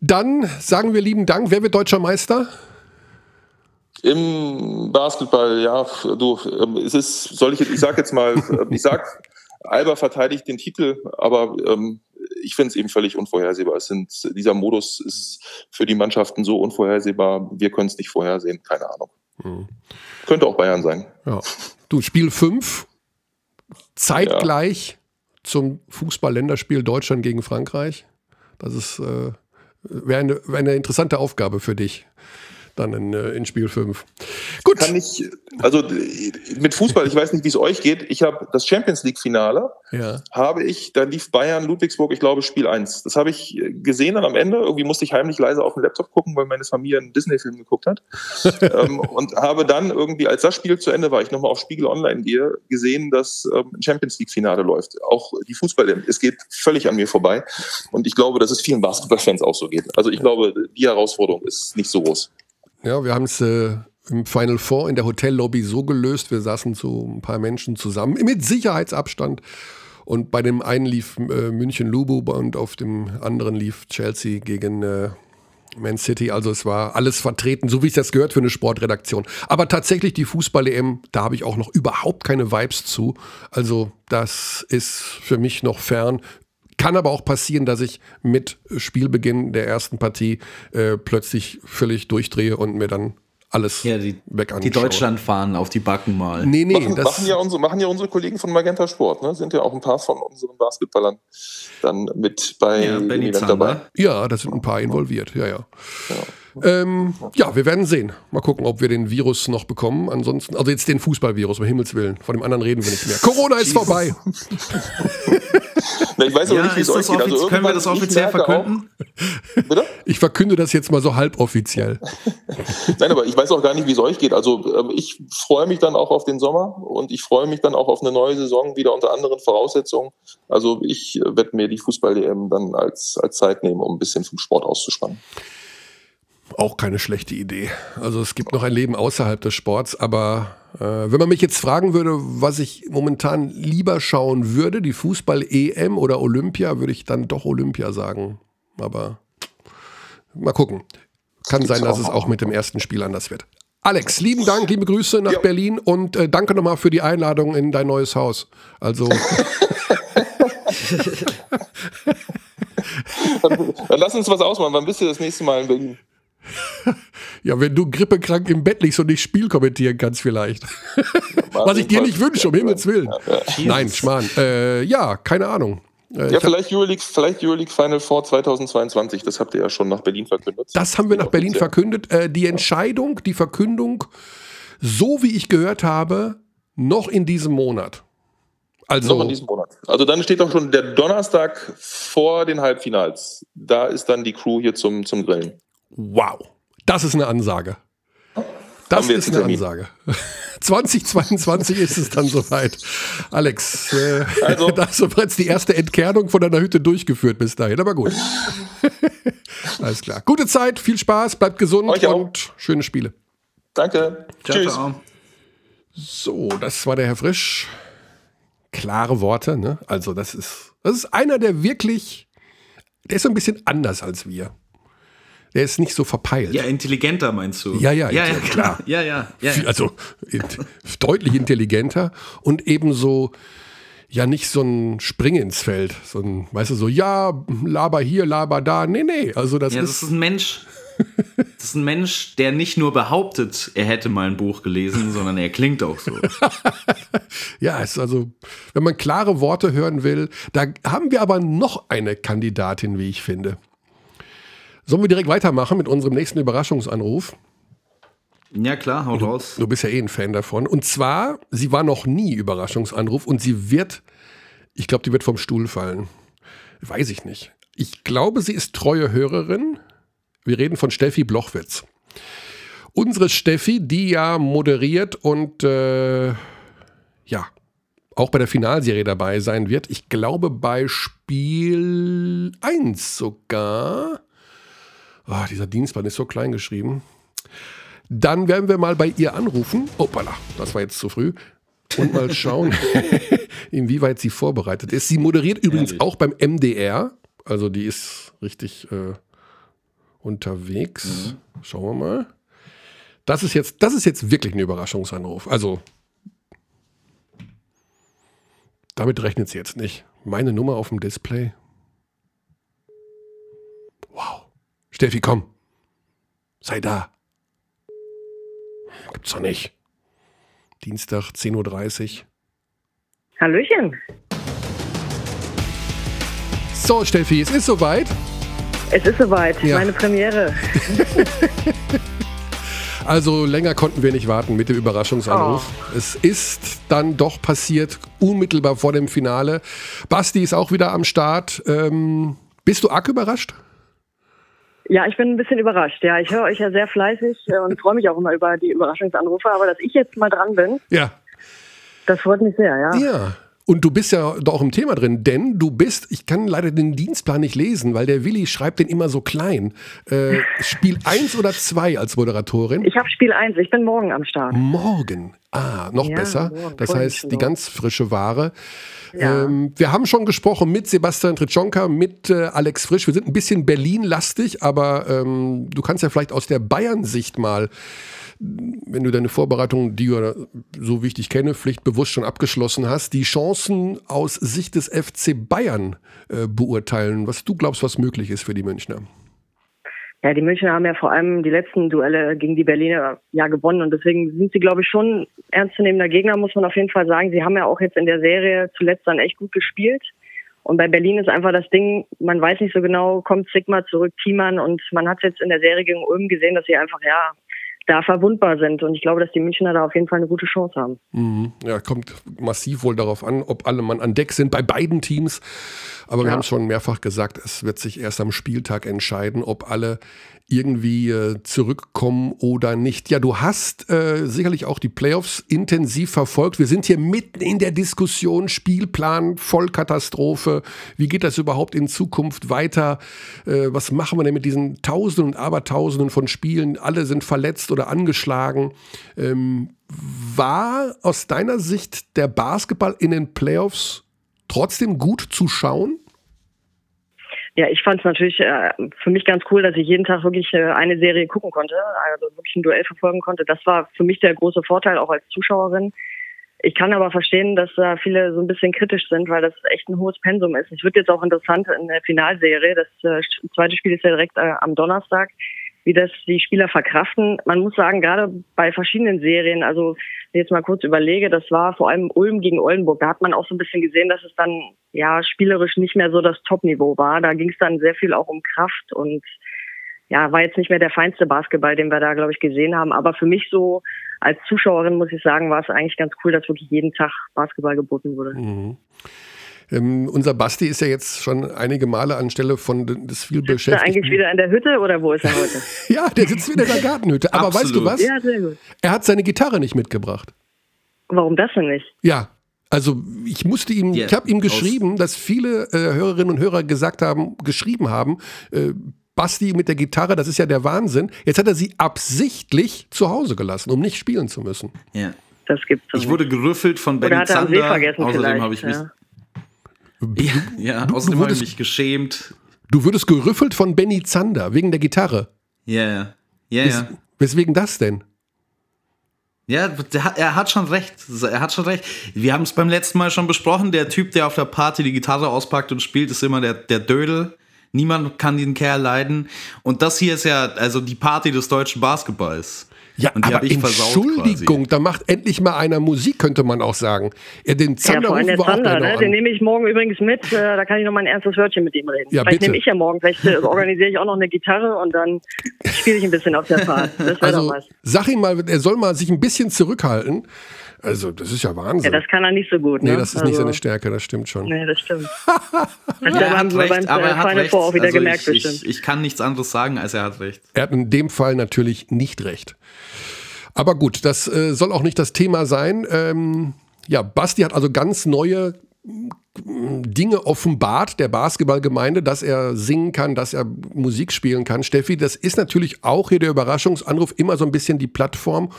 Dann sagen wir lieben Dank. Wer wird deutscher Meister? Im Basketball, ja, du, ähm, es ist, soll ich, ich sag jetzt mal, ich sag, Alba verteidigt den Titel, aber ähm, ich finde es eben völlig unvorhersehbar. Es sind, dieser Modus ist für die Mannschaften so unvorhersehbar, wir können es nicht vorhersehen, keine Ahnung. Mhm. Könnte auch Bayern sein. Ja. Du, Spiel 5, zeitgleich ja. zum Fußball-Länderspiel Deutschland gegen Frankreich. Das ist äh, wäre eine, wär eine interessante Aufgabe für dich dann in, äh, in Spiel 5. Gut. Kann ich, also mit Fußball, ich weiß nicht, wie es euch geht. Ich habe das Champions League-Finale, ja. habe ich, da lief Bayern, Ludwigsburg, ich glaube, Spiel 1. Das habe ich gesehen dann am Ende. Irgendwie musste ich heimlich leise auf dem Laptop gucken, weil meine Familie einen Disney-Film geguckt hat. ähm, und habe dann irgendwie, als das Spiel zu Ende war, ich nochmal auf Spiegel Online gehe, gesehen, dass ähm, ein Champions League-Finale läuft. Auch die Fußball, es geht völlig an mir vorbei. Und ich glaube, dass es vielen Basketballfans auch so geht. Also ich glaube, die Herausforderung ist nicht so groß. Ja, wir haben es äh, im Final Four in der Hotellobby so gelöst. Wir saßen so ein paar Menschen zusammen mit Sicherheitsabstand. Und bei dem einen lief äh, München Lubu und auf dem anderen lief Chelsea gegen äh, Man City. Also es war alles vertreten, so wie es das gehört für eine Sportredaktion. Aber tatsächlich die Fußball-EM, da habe ich auch noch überhaupt keine Vibes zu. Also das ist für mich noch fern. Kann aber auch passieren, dass ich mit Spielbeginn der ersten Partie äh, plötzlich völlig durchdrehe und mir dann alles ja, die, weg anschaue. Die Deutschland fahren auf die Backen mal. Nee, nee, machen, das machen, ja unsere, machen ja unsere Kollegen von Magenta Sport, ne? Sind ja auch ein paar von unseren Basketballern dann mit bei ja, dabei. Ja, da sind ein paar involviert, ja, ja. ja. Ähm, ja, wir werden sehen. Mal gucken, ob wir den Virus noch bekommen. Ansonsten, also jetzt den Fußballvirus, um Himmels Willen. Von dem anderen reden wir nicht mehr. Corona ist vorbei. Na, ich weiß aber nicht, wie es euch geht. Also können wir das offiziell verkünden? Bitte? Ich verkünde das jetzt mal so halboffiziell. Nein, aber ich weiß auch gar nicht, wie es euch geht. Also ähm, ich freue mich dann auch auf den Sommer und ich freue mich dann auch auf eine neue Saison wieder unter anderen Voraussetzungen. Also ich äh, werde mir die Fußball-EM dann als, als Zeit nehmen, um ein bisschen vom Sport auszuspannen. Auch keine schlechte Idee. Also es gibt noch ein Leben außerhalb des Sports, aber äh, wenn man mich jetzt fragen würde, was ich momentan lieber schauen würde, die Fußball-EM oder Olympia, würde ich dann doch Olympia sagen. Aber mal gucken. Kann sein, dass es auch mit dem ersten Spiel anders wird. Alex, lieben Dank, liebe Grüße nach ja. Berlin und äh, danke nochmal für die Einladung in dein neues Haus. Also. dann, dann lass uns was ausmachen. Wann bist du das nächste Mal in Berlin? Ja, wenn du grippekrank im Bett liegst und nicht Spiel kommentieren kannst, vielleicht. Was ich dir nicht wünsche, um Himmels Willen. Ja, ja. Nein, Schmarrn. Äh, ja, keine Ahnung. Äh, ja, vielleicht Euroleague, vielleicht Euroleague Final Four 2022. Das habt ihr ja schon nach Berlin verkündet. Das haben wir nach Berlin verkündet. Äh, die Entscheidung, die Verkündung, so wie ich gehört habe, noch in diesem Monat. Also, noch in diesem Monat. Also dann steht doch schon der Donnerstag vor den Halbfinals. Da ist dann die Crew hier zum, zum Grillen. Wow, das ist eine Ansage. Das ist eine Ansage. 2022 ist es dann soweit. Alex, äh, also. da hast du bereits die erste Entkernung von deiner Hütte durchgeführt bis dahin, aber gut. Alles klar. Gute Zeit, viel Spaß, bleibt gesund Euch und auch. schöne Spiele. Danke. Ciao, Tschüss. Ciao. So, das war der Herr Frisch. Klare Worte, ne? Also, das ist, das ist einer, der wirklich, der ist so ein bisschen anders als wir. Der ist nicht so verpeilt. Ja, intelligenter meinst du? Ja, ja, ja, ja klar. Ja, ja, ja. Also deutlich intelligenter und ebenso ja nicht so ein Spring ins Feld. So ein, weißt du, so, ja, laber hier, laber da. Nee, nee. Also das, ja, ist, das ist ein Mensch. Das ist ein Mensch, der nicht nur behauptet, er hätte mal ein Buch gelesen, sondern er klingt auch so. ja, ist also, wenn man klare Worte hören will, da haben wir aber noch eine Kandidatin, wie ich finde. Sollen wir direkt weitermachen mit unserem nächsten Überraschungsanruf? Ja, klar, haut raus. Du bist ja eh ein Fan davon. Und zwar, sie war noch nie Überraschungsanruf und sie wird, ich glaube, die wird vom Stuhl fallen. Weiß ich nicht. Ich glaube, sie ist treue Hörerin. Wir reden von Steffi Blochwitz. Unsere Steffi, die ja moderiert und äh, ja, auch bei der Finalserie dabei sein wird. Ich glaube, bei Spiel 1 sogar. Oh, dieser Dienstplan ist so klein geschrieben. Dann werden wir mal bei ihr anrufen. Opala, das war jetzt zu früh. Und mal schauen, inwieweit sie vorbereitet ist. Sie moderiert übrigens Ehrlich? auch beim MDR. Also die ist richtig äh, unterwegs. Mhm. Schauen wir mal. Das ist, jetzt, das ist jetzt wirklich ein Überraschungsanruf. Also, damit rechnet sie jetzt nicht. Meine Nummer auf dem Display. Steffi, komm. Sei da. Gibt's doch nicht. Dienstag, 10.30 Uhr. Hallöchen. So, Steffi, es ist soweit. Es ist soweit, ja. meine Premiere. also länger konnten wir nicht warten mit dem Überraschungsanruf. Oh. Es ist dann doch passiert, unmittelbar vor dem Finale. Basti ist auch wieder am Start. Ähm, bist du arg überrascht? Ja, ich bin ein bisschen überrascht. Ja, ich höre euch ja sehr fleißig äh, und freue mich auch immer über die Überraschungsanrufe, aber dass ich jetzt mal dran bin, ja. das freut mich sehr, ja. Ja. Und du bist ja doch im Thema drin, denn du bist, ich kann leider den Dienstplan nicht lesen, weil der Willi schreibt den immer so klein. Äh, Spiel 1 oder 2 als Moderatorin? Ich habe Spiel 1, ich bin morgen am Start. Morgen? Ah, noch ja, besser. Morgen. Das heißt, die ganz frische Ware. Ja. Ähm, wir haben schon gesprochen mit Sebastian Tritschonka, mit äh, Alex Frisch. Wir sind ein bisschen Berlin-lastig, aber ähm, du kannst ja vielleicht aus der Bayern-Sicht mal, wenn du deine Vorbereitung, die ja so wie ich dich kenne, pflichtbewusst schon abgeschlossen hast, die Chancen aus Sicht des FC Bayern äh, beurteilen, was du glaubst, was möglich ist für die Münchner. Ja, die Münchner haben ja vor allem die letzten Duelle gegen die Berliner ja gewonnen und deswegen sind sie, glaube ich, schon ernstzunehmender Gegner, muss man auf jeden Fall sagen. Sie haben ja auch jetzt in der Serie zuletzt dann echt gut gespielt Und bei Berlin ist einfach das Ding, man weiß nicht so genau, kommt Sigma zurück, Thiemann und man hat jetzt in der Serie gegen Ulm gesehen, dass sie einfach, ja, da verwundbar sind. Und ich glaube, dass die Münchner da auf jeden Fall eine gute Chance haben. Mhm. Ja, kommt massiv wohl darauf an, ob alle Mann an Deck sind bei beiden Teams. Aber ja. wir haben es schon mehrfach gesagt, es wird sich erst am Spieltag entscheiden, ob alle irgendwie äh, zurückkommen oder nicht. Ja, du hast äh, sicherlich auch die Playoffs intensiv verfolgt. Wir sind hier mitten in der Diskussion, Spielplan, Vollkatastrophe. Wie geht das überhaupt in Zukunft weiter? Äh, was machen wir denn mit diesen Tausenden und Abertausenden von Spielen? Alle sind verletzt oder angeschlagen. Ähm, war aus deiner Sicht der Basketball in den Playoffs trotzdem gut zu schauen? Ja, ich fand es natürlich äh, für mich ganz cool, dass ich jeden Tag wirklich äh, eine Serie gucken konnte, also wirklich ein Duell verfolgen konnte. Das war für mich der große Vorteil, auch als Zuschauerin. Ich kann aber verstehen, dass da viele so ein bisschen kritisch sind, weil das echt ein hohes Pensum ist. Es wird jetzt auch interessant in der Finalserie. Das äh, zweite Spiel ist ja direkt äh, am Donnerstag wie das die Spieler verkraften. Man muss sagen, gerade bei verschiedenen Serien, also jetzt mal kurz überlege, das war vor allem Ulm gegen Oldenburg, da hat man auch so ein bisschen gesehen, dass es dann ja spielerisch nicht mehr so das Top-Niveau war. Da ging es dann sehr viel auch um Kraft und ja, war jetzt nicht mehr der feinste Basketball, den wir da, glaube ich, gesehen haben. Aber für mich so als Zuschauerin muss ich sagen, war es eigentlich ganz cool, dass wirklich jeden Tag Basketball geboten wurde. Mhm. Ähm, unser Basti ist ja jetzt schon einige Male anstelle von des viel. Ist er eigentlich wieder in der Hütte oder wo ist er heute? ja, der sitzt wieder in der Gartenhütte. Aber weißt du was? Ja, sehr gut. Er hat seine Gitarre nicht mitgebracht. Warum das denn nicht? Ja, also ich musste ihm, yeah. ich habe ihm geschrieben, dass viele äh, Hörerinnen und Hörer gesagt haben, geschrieben haben, äh, Basti mit der Gitarre, das ist ja der Wahnsinn. Jetzt hat er sie absichtlich zu Hause gelassen, um nicht spielen zu müssen. Ja. Das gibt's Ich nicht. wurde gerüffelt von Benny Zander. Außerdem habe ich mich ja. Ja, du, außerdem habe ich mich geschämt. Du würdest gerüffelt von Benny Zander wegen der Gitarre. Ja, yeah. ja, ja. Weswegen das denn? Ja, er hat schon recht. Er hat schon recht. Wir haben es beim letzten Mal schon besprochen. Der Typ, der auf der Party die Gitarre auspackt und spielt, ist immer der, der Dödel. Niemand kann den Kerl leiden. Und das hier ist ja also die Party des deutschen Basketballs. Ja, aber Entschuldigung, da macht endlich mal einer Musik, könnte man auch sagen. Ja, den Zander ja, vor allem der Zander, ne? den nehme ich morgen übrigens mit, äh, da kann ich noch mal ein ernstes Wörtchen mit ihm reden. Ja, vielleicht nehme ich ja morgen, vielleicht äh, organisiere ich auch noch eine Gitarre und dann spiele ich ein bisschen auf der Fahrt. Das also, Sag ihm mal, er soll mal sich ein bisschen zurückhalten. Also, das ist ja Wahnsinn. Ja, das kann er nicht so gut. Ne? Nee, das ist also, nicht seine Stärke, das stimmt schon. Nee, das stimmt. das ja, haben wir beim aber er hat recht. auch wieder also gemerkt, ich, ich, ich kann nichts anderes sagen, als er hat recht. Er hat in dem Fall natürlich nicht recht. Aber gut, das äh, soll auch nicht das Thema sein. Ähm, ja, Basti hat also ganz neue mm, Dinge offenbart der Basketballgemeinde, dass er singen kann, dass er Musik spielen kann. Steffi, das ist natürlich auch hier der Überraschungsanruf immer so ein bisschen die Plattform,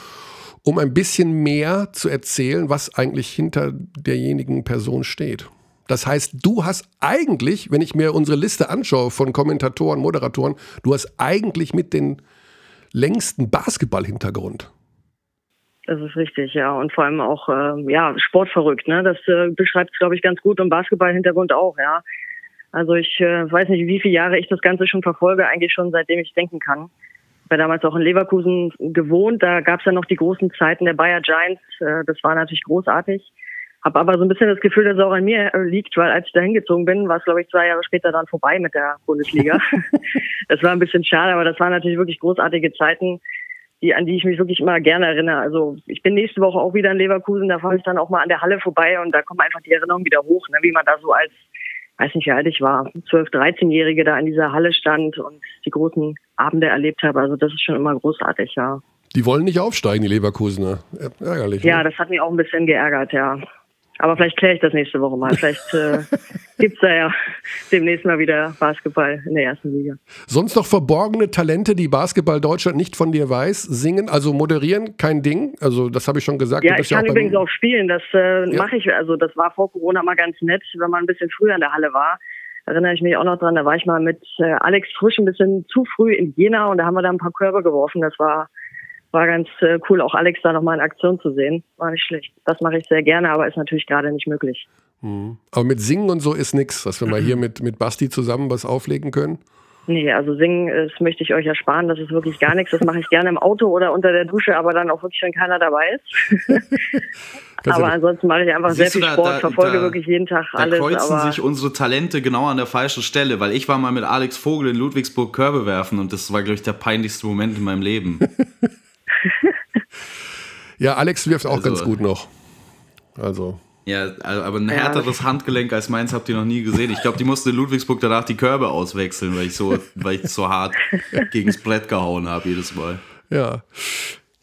um ein bisschen mehr zu erzählen, was eigentlich hinter derjenigen Person steht. Das heißt, du hast eigentlich, wenn ich mir unsere Liste anschaue von Kommentatoren, Moderatoren, du hast eigentlich mit den längsten Basketball-Hintergrund. Das ist richtig, ja. Und vor allem auch, äh, ja, sportverrückt, ne? Das äh, beschreibt es, glaube ich, ganz gut und Basketball-Hintergrund auch, ja. Also ich äh, weiß nicht, wie viele Jahre ich das Ganze schon verfolge, eigentlich schon seitdem ich denken kann. Ich war damals auch in Leverkusen gewohnt, da gab es ja noch die großen Zeiten der Bayer Giants, äh, das war natürlich großartig. Habe aber so ein bisschen das Gefühl, dass es auch an mir äh, liegt, weil als ich da hingezogen bin, war es, glaube ich, zwei Jahre später dann vorbei mit der Bundesliga. das war ein bisschen schade, aber das waren natürlich wirklich großartige Zeiten die, an die ich mich wirklich immer gerne erinnere. Also ich bin nächste Woche auch wieder in Leverkusen, da fahre ich dann auch mal an der Halle vorbei und da kommen einfach die Erinnerungen wieder hoch, ne, wie man da so als, weiß nicht wie alt ich war, 12-, 13-Jährige da in dieser Halle stand und die großen Abende erlebt habe. Also das ist schon immer großartig, ja. Die wollen nicht aufsteigen, die Leverkusener. Ärgerlich. Ja, ne? das hat mich auch ein bisschen geärgert, ja. Aber vielleicht kläre ich das nächste Woche mal. Vielleicht äh, gibt es da ja demnächst mal wieder Basketball in der ersten Liga. Sonst noch verborgene Talente, die Basketball Deutschland nicht von dir weiß, singen, also moderieren, kein Ding. Also das habe ich schon gesagt. Ja, ich kann ja auch übrigens auch spielen. Das äh, ja. mache ich. Also das war vor Corona mal ganz nett, wenn man ein bisschen früher in der Halle war. Erinnere ich mich auch noch dran. Da war ich mal mit äh, Alex Frisch ein bisschen zu früh in Jena und da haben wir da ein paar Körbe geworfen. Das war war ganz äh, cool, auch Alex da nochmal in Aktion zu sehen. War nicht schlecht. Das mache ich sehr gerne, aber ist natürlich gerade nicht möglich. Mhm. Aber mit Singen und so ist nichts, dass wir mal hier mit, mit Basti zusammen was auflegen können. Nee, also singen, das möchte ich euch ersparen. Das ist wirklich gar nichts. Das mache ich gerne im Auto oder unter der Dusche, aber dann auch wirklich, wenn keiner dabei ist. aber ansonsten mache ich einfach Siehst sehr viel du, da- Sport, da- verfolge da- wirklich jeden Tag Da alles. kreuzen aber sich unsere Talente genau an der falschen Stelle, weil ich war mal mit Alex Vogel in Ludwigsburg Körbe werfen und das war, glaube ich, der peinlichste Moment in meinem Leben. Ja, Alex wirft auch Also- ganz gut noch. Also, Ja, aber ein härteres Handgelenk als meins habt ihr noch nie gesehen. Ich glaube, die mussten in Ludwigsburg danach die Körbe auswechseln, weil ich so, weil ich so hart gegens Brett gehauen habe jedes Mal. ja.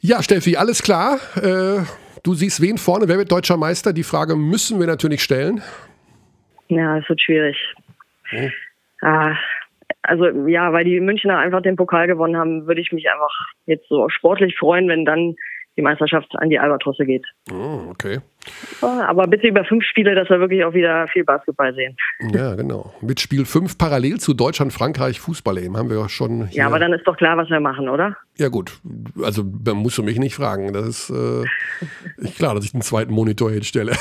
Ja, Steffi, alles klar. Äh, du siehst wen vorne, wer wird deutscher Meister? Die Frage müssen wir natürlich stellen. ja, es wird schwierig. Oh. Ah, also ja, weil die Münchner einfach den Pokal gewonnen haben, würde ich mich einfach jetzt so sportlich freuen, wenn dann die Meisterschaft an die Albatrosse geht. Oh, okay. Aber bitte über fünf Spiele, dass wir wirklich auch wieder viel Basketball sehen. Ja, genau. Mit Spiel 5 parallel zu Deutschland, Frankreich, Fußball eben. Haben wir ja schon. Ja, aber dann ist doch klar, was wir machen, oder? Ja, gut. Also, da musst du mich nicht fragen. Das ist äh, klar, dass ich den zweiten Monitor hinstelle.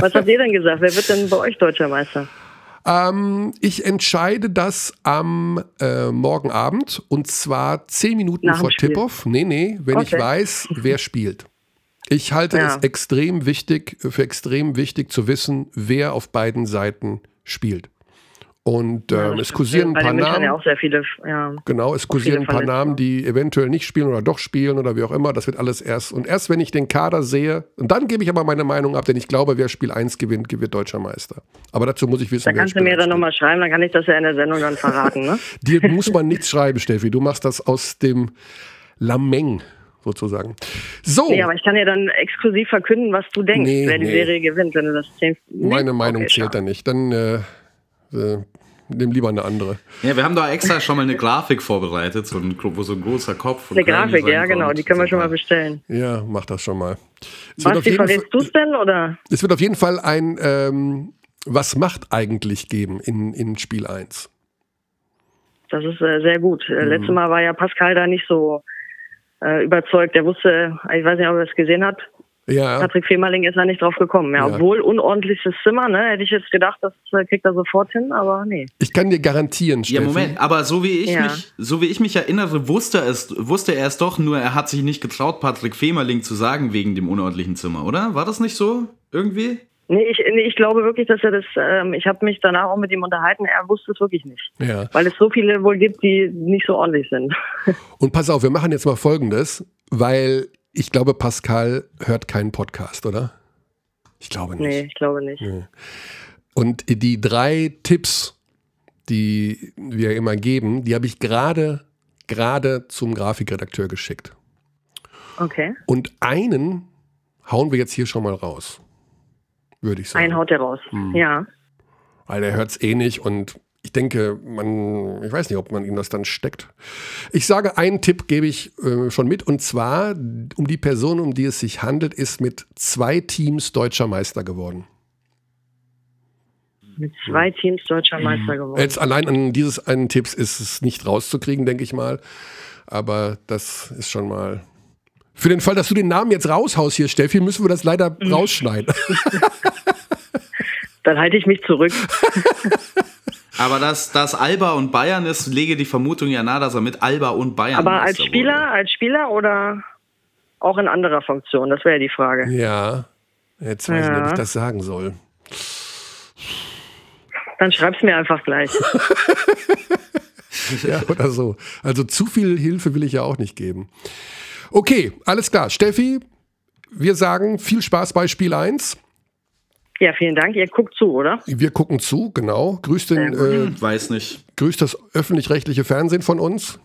Was habt ihr denn gesagt? Wer wird denn bei euch deutscher Meister? Ähm, ich entscheide das am äh, morgen Abend und zwar zehn Minuten Nach vor. Tip-Off. Nee, nee, wenn ich Okay. weiß, wer spielt. Ich halte Ja. es extrem wichtig, für extrem wichtig zu wissen, wer auf beiden Seiten spielt. Und ähm, es kursieren ein paar Namen. ja auch sehr viele. Ja. Genau, es kursieren ein paar Verletzte. Namen, die eventuell nicht spielen oder doch spielen oder wie auch immer. Das wird alles erst. Und erst wenn ich den Kader sehe, und dann gebe ich aber meine Meinung ab, denn ich glaube, wer Spiel 1 gewinnt, gewinnt deutscher Meister. Aber dazu muss ich wissen, Da kannst du mir 1 dann nochmal schreiben, dann kann ich das ja in der Sendung dann verraten, ne? Dir muss man nichts schreiben, Steffi. Du machst das aus dem Lameng sozusagen. So, Nee, aber ich kann ja dann exklusiv verkünden, was du denkst, Nee, wer die nee. Serie gewinnt, wenn du das meine Nee? Meinung Okay, zählt da nicht. Dann äh, äh, nimm lieber eine andere. Ja, wir haben da extra schon mal eine Grafik vorbereitet, so ein, wo so ein großer Kopf. Eine Grafik, ja genau, die können wir schon mal bestellen. Ja, mach das schon mal. Es jeden verrätst du es denn oder? es wird auf jeden Fall ein ähm, Was macht eigentlich geben in, in Spiel 1. Das ist äh, sehr gut. Mhm. Äh, Letztes Mal war ja Pascal da nicht so äh, überzeugt. Der wusste, ich weiß nicht, ob er es gesehen hat. Ja, Patrick Femerling ist da nicht drauf gekommen. Ja, Ja. obwohl unordentliches Zimmer, ne? Hätte ich jetzt gedacht, das äh, kriegt er sofort hin, aber nee. ich kann dir garantieren, Steffi. Ja, Moment, aber so wie ich Ja. mich, so wie ich mich erinnere, wusste es, wusste er es doch, nur er hat sich nicht getraut, Patrick Femerling zu sagen wegen dem unordentlichen Zimmer, oder? War das nicht so? Irgendwie? Nee, ich, nee, ich glaube wirklich, dass er das, ähm, ich habe mich danach auch mit ihm unterhalten, er wusste es wirklich nicht. Ja. Weil es so viele wohl gibt, die nicht so ordentlich sind. Und pass auf, wir machen jetzt mal Folgendes, weil ich glaube, Pascal hört keinen Podcast, oder? Ich glaube nicht. nee, ich glaube nicht. Und die drei Tipps, die wir immer geben, die habe ich gerade gerade zum Grafikredakteur geschickt. Okay. Und einen hauen wir jetzt hier schon mal raus. Würde ich sagen. Einen haut er raus. Hm. Ja. Weil er hört es eh nicht und ich denke, man, ich weiß nicht, ob man ihm das dann steckt. Ich sage, einen Tipp gebe ich äh, schon mit und zwar, um die Person, um die es sich handelt, ist mit zwei Teams deutscher Meister geworden. Mit zwei Teams deutscher Meister geworden. Jetzt allein an dieses einen Tipps ist es nicht rauszukriegen, denke ich mal. Aber das ist schon mal. Für den Fall, dass du den Namen jetzt raushaust hier, Steffi, müssen wir das leider rausschneiden. Dann halte ich mich zurück. Aber dass, dass Alba und Bayern ist, lege die Vermutung ja nahe, dass er mit Alba und Bayern Aber als Spieler, wurde. als Spieler oder auch in anderer Funktion? Das wäre ja die Frage. ja. Jetzt weiß ich nicht, ob ich Ja. das sagen soll. Dann schreib's mir einfach gleich. Ja, oder so. Also zu viel Hilfe will ich ja auch nicht geben. Okay, alles klar. Steffi, wir sagen viel Spaß bei Spiel 1. Ja, vielen Dank. Ihr guckt zu, oder? Wir gucken zu, genau. Grüßt, den, äh, Weiß nicht. grüßt das öffentlich-rechtliche Fernsehen von uns.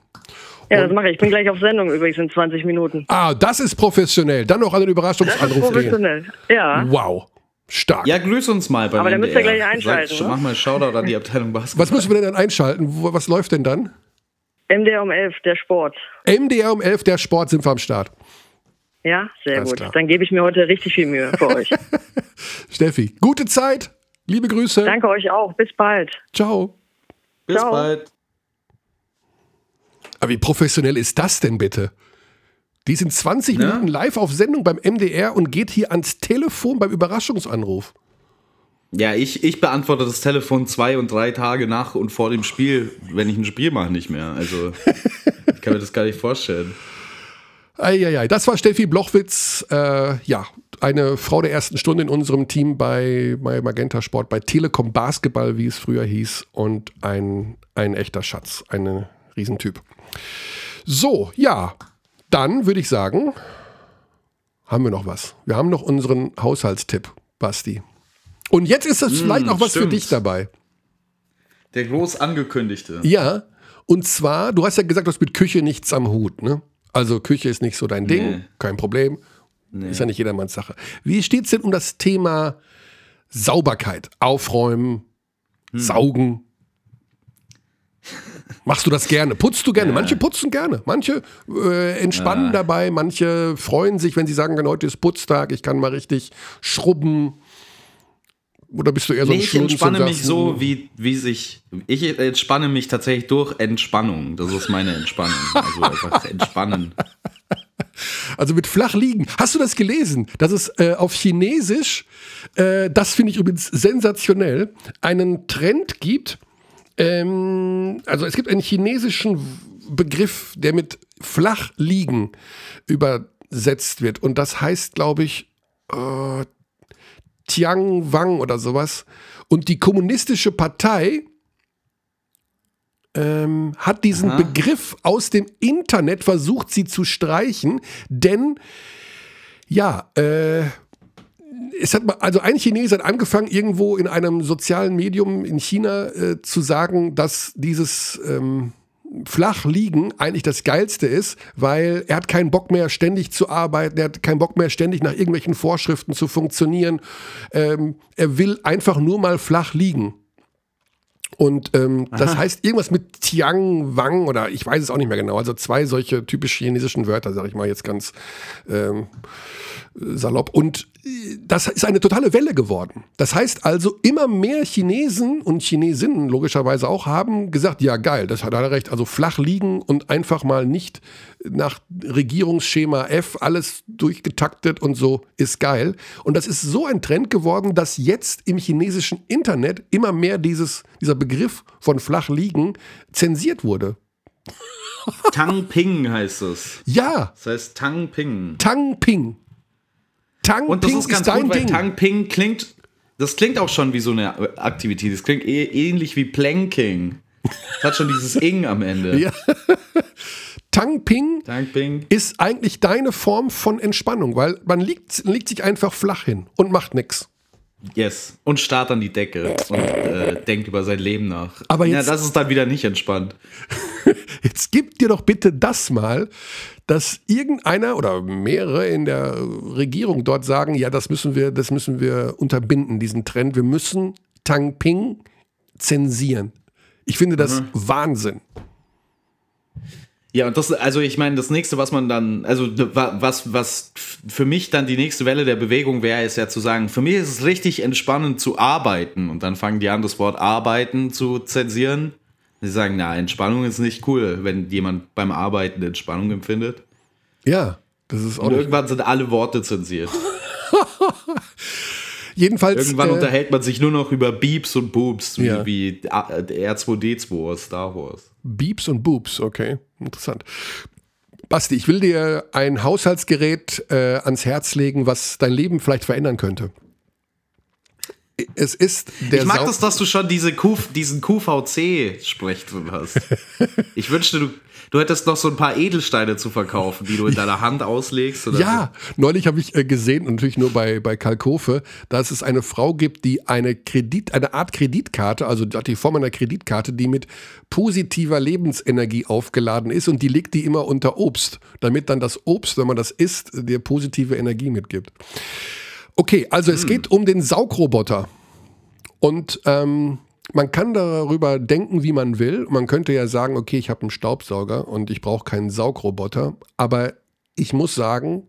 Ja, das mache ich. Ich bin gleich auf Sendung übrigens in 20 Minuten. Ah, das ist professionell. Dann noch an den Das ist Überraschungsanruf gehen. professionell. Ja. Wow, stark. Ja, grüß uns mal beim Aber dann müsst ihr gleich einschalten, Sag, ne? Mach mal einen Shoutout an die Abteilung Basketball. Was müssen wir denn dann einschalten? Was läuft denn dann? MDR um 11, der Sport. MDR um 11, der Sport sind wir am Start. Ja, sehr Alles gut. klar. Dann gebe ich mir heute richtig viel Mühe für euch. Steffi, gute Zeit. Liebe Grüße. Danke euch auch. Bis bald. Ciao. Bis Ciao. bald. Aber wie professionell ist das denn bitte? Die sind 20 Ne? Minuten live auf Sendung beim MDR und geht hier ans Telefon beim Überraschungsanruf. Ja, ich, ich beantworte das Telefon zwei und drei Tage nach und vor dem Spiel, wenn ich ein Spiel mache, nicht mehr. Also, ich kann mir das gar nicht vorstellen. Eieiei, das war Steffi Blochwitz, äh, ja, eine Frau der ersten Stunde in unserem Team bei, bei Magenta Sport, bei Telekom Basketball, wie es früher hieß, und ein, ein echter Schatz, ein Riesentyp. So, ja, dann würde ich sagen, haben wir noch was. Wir haben noch unseren Haushaltstipp, Basti. Und jetzt ist das mm, vielleicht auch was stimmt. für dich dabei. Der groß angekündigte. Ja, und zwar, du hast ja gesagt, du hast mit Küche nichts am Hut, ne? Also Küche ist nicht so dein Ding, nee. kein Problem. Nee. Ist ja nicht jedermanns Sache. Wie steht es denn um das Thema Sauberkeit? Aufräumen, hm. saugen? Machst du das gerne? Putzt du gerne? Ja. Manche putzen gerne, manche äh, entspannen ja. dabei, manche freuen sich, wenn sie sagen, heute ist Putztag, ich kann mal richtig schrubben. Oder bist du eher so nee, ein Ich entspanne mich so, wie, wie sich. Ich entspanne mich tatsächlich durch Entspannung. Das ist meine Entspannung. Also einfach entspannen. Also mit flach liegen. Hast du das gelesen? Dass es äh, auf Chinesisch, äh, das finde ich übrigens sensationell, einen Trend gibt. Ähm, also es gibt einen chinesischen Begriff, der mit flach liegen übersetzt wird. Und das heißt, glaube ich, äh, Tiang Wang oder sowas. Und die kommunistische Partei ähm, hat diesen Aha. Begriff aus dem Internet versucht, sie zu streichen, denn ja, äh, es hat also ein Chinese hat angefangen, irgendwo in einem sozialen Medium in China äh, zu sagen, dass dieses ähm, flach liegen eigentlich das Geilste ist, weil er hat keinen Bock mehr ständig zu arbeiten, er hat keinen Bock mehr ständig nach irgendwelchen Vorschriften zu funktionieren. Ähm, er will einfach nur mal flach liegen. Und ähm, das heißt irgendwas mit Tiang Wang oder ich weiß es auch nicht mehr genau. Also zwei solche typisch chinesischen Wörter, sage ich mal jetzt ganz ähm, salopp. Und das ist eine totale Welle geworden. Das heißt also, immer mehr Chinesen und Chinesinnen logischerweise auch haben gesagt, ja geil, das hat er recht. Also flach liegen und einfach mal nicht nach Regierungsschema F alles durchgetaktet und so ist geil. Und das ist so ein Trend geworden, dass jetzt im chinesischen Internet immer mehr dieses, dieser Begriff von flach liegen zensiert wurde. Tang Ping heißt es. Ja. Das heißt Tang Ping. Tang Ping. Tang Und das Ping ist ganz ist gut, weil Ding. Tang Ping klingt, das klingt auch schon wie so eine Aktivität. Das klingt eh, ähnlich wie Planking. Das hat schon dieses Ing am Ende. Ja. Tang Ping, Tang Ping ist eigentlich deine Form von Entspannung, weil man liegt, liegt sich einfach flach hin und macht nichts. Yes. Und starrt an die Decke und äh, denkt über sein Leben nach. Aber jetzt, ja, das ist dann wieder nicht entspannt. jetzt gib dir doch bitte das mal, dass irgendeiner oder mehrere in der Regierung dort sagen, ja, das müssen wir, das müssen wir unterbinden, diesen Trend. Wir müssen Tang Ping zensieren. Ich finde das mhm. Wahnsinn. Ja, und das, also ich meine, das nächste, was man dann, also was, was für mich dann die nächste Welle der Bewegung wäre, ist ja zu sagen, für mich ist es richtig entspannend zu arbeiten. Und dann fangen die an, das Wort arbeiten zu zensieren. Sie sagen, na, Entspannung ist nicht cool, wenn jemand beim Arbeiten Entspannung empfindet. Ja, das ist auch. Und irgendwann sind alle Worte zensiert. Jedenfalls. Irgendwann äh, unterhält man sich nur noch über Beeps und Boobs, ja. wie, wie R2D2 aus Star Wars. Beeps und Boobs, okay, interessant. Basti, ich will dir ein Haushaltsgerät äh, ans Herz legen, was dein Leben vielleicht verändern könnte. Es ist der Ich mag Sau das, dass du schon diese Q, diesen QVC-Sprech drin hast. ich wünschte, du Du hättest noch so ein paar Edelsteine zu verkaufen, die du in deiner Hand auslegst. ja, so. neulich habe ich äh, gesehen, natürlich nur bei, bei Kalkofe, dass es eine Frau gibt, die eine Kredit, eine Art Kreditkarte, also die Form einer Kreditkarte, die mit positiver Lebensenergie aufgeladen ist und die legt die immer unter Obst, damit dann das Obst, wenn man das isst, dir positive Energie mitgibt. Okay, also hm. es geht um den Saugroboter. Und ähm, man kann darüber denken, wie man will. Man könnte ja sagen, okay, ich habe einen Staubsauger und ich brauche keinen Saugroboter. Aber ich muss sagen,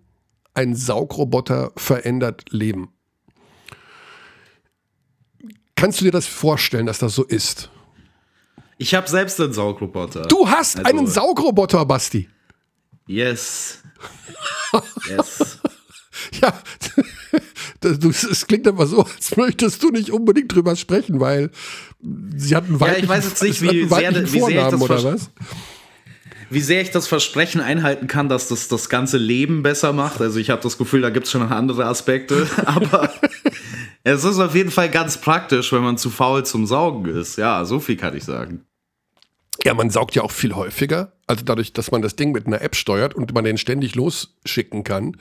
ein Saugroboter verändert Leben. Kannst du dir das vorstellen, dass das so ist? Ich habe selbst einen Saugroboter. Du hast also, einen Saugroboter, Basti. Yes. yes. ja, es klingt aber so, als möchtest du nicht unbedingt drüber sprechen, weil sie hatten weiblichen, ja, ich weiß jetzt nicht, wie sehr, wie sehr das oder was? wie sehr ich das Versprechen einhalten kann, dass das das ganze Leben besser macht. Also ich habe das Gefühl, da gibt es schon noch andere Aspekte, aber es ist auf jeden Fall ganz praktisch, wenn man zu faul zum Saugen ist. Ja, so viel kann ich sagen. Ja, man saugt ja auch viel häufiger. Also dadurch, dass man das Ding mit einer App steuert und man den ständig losschicken kann.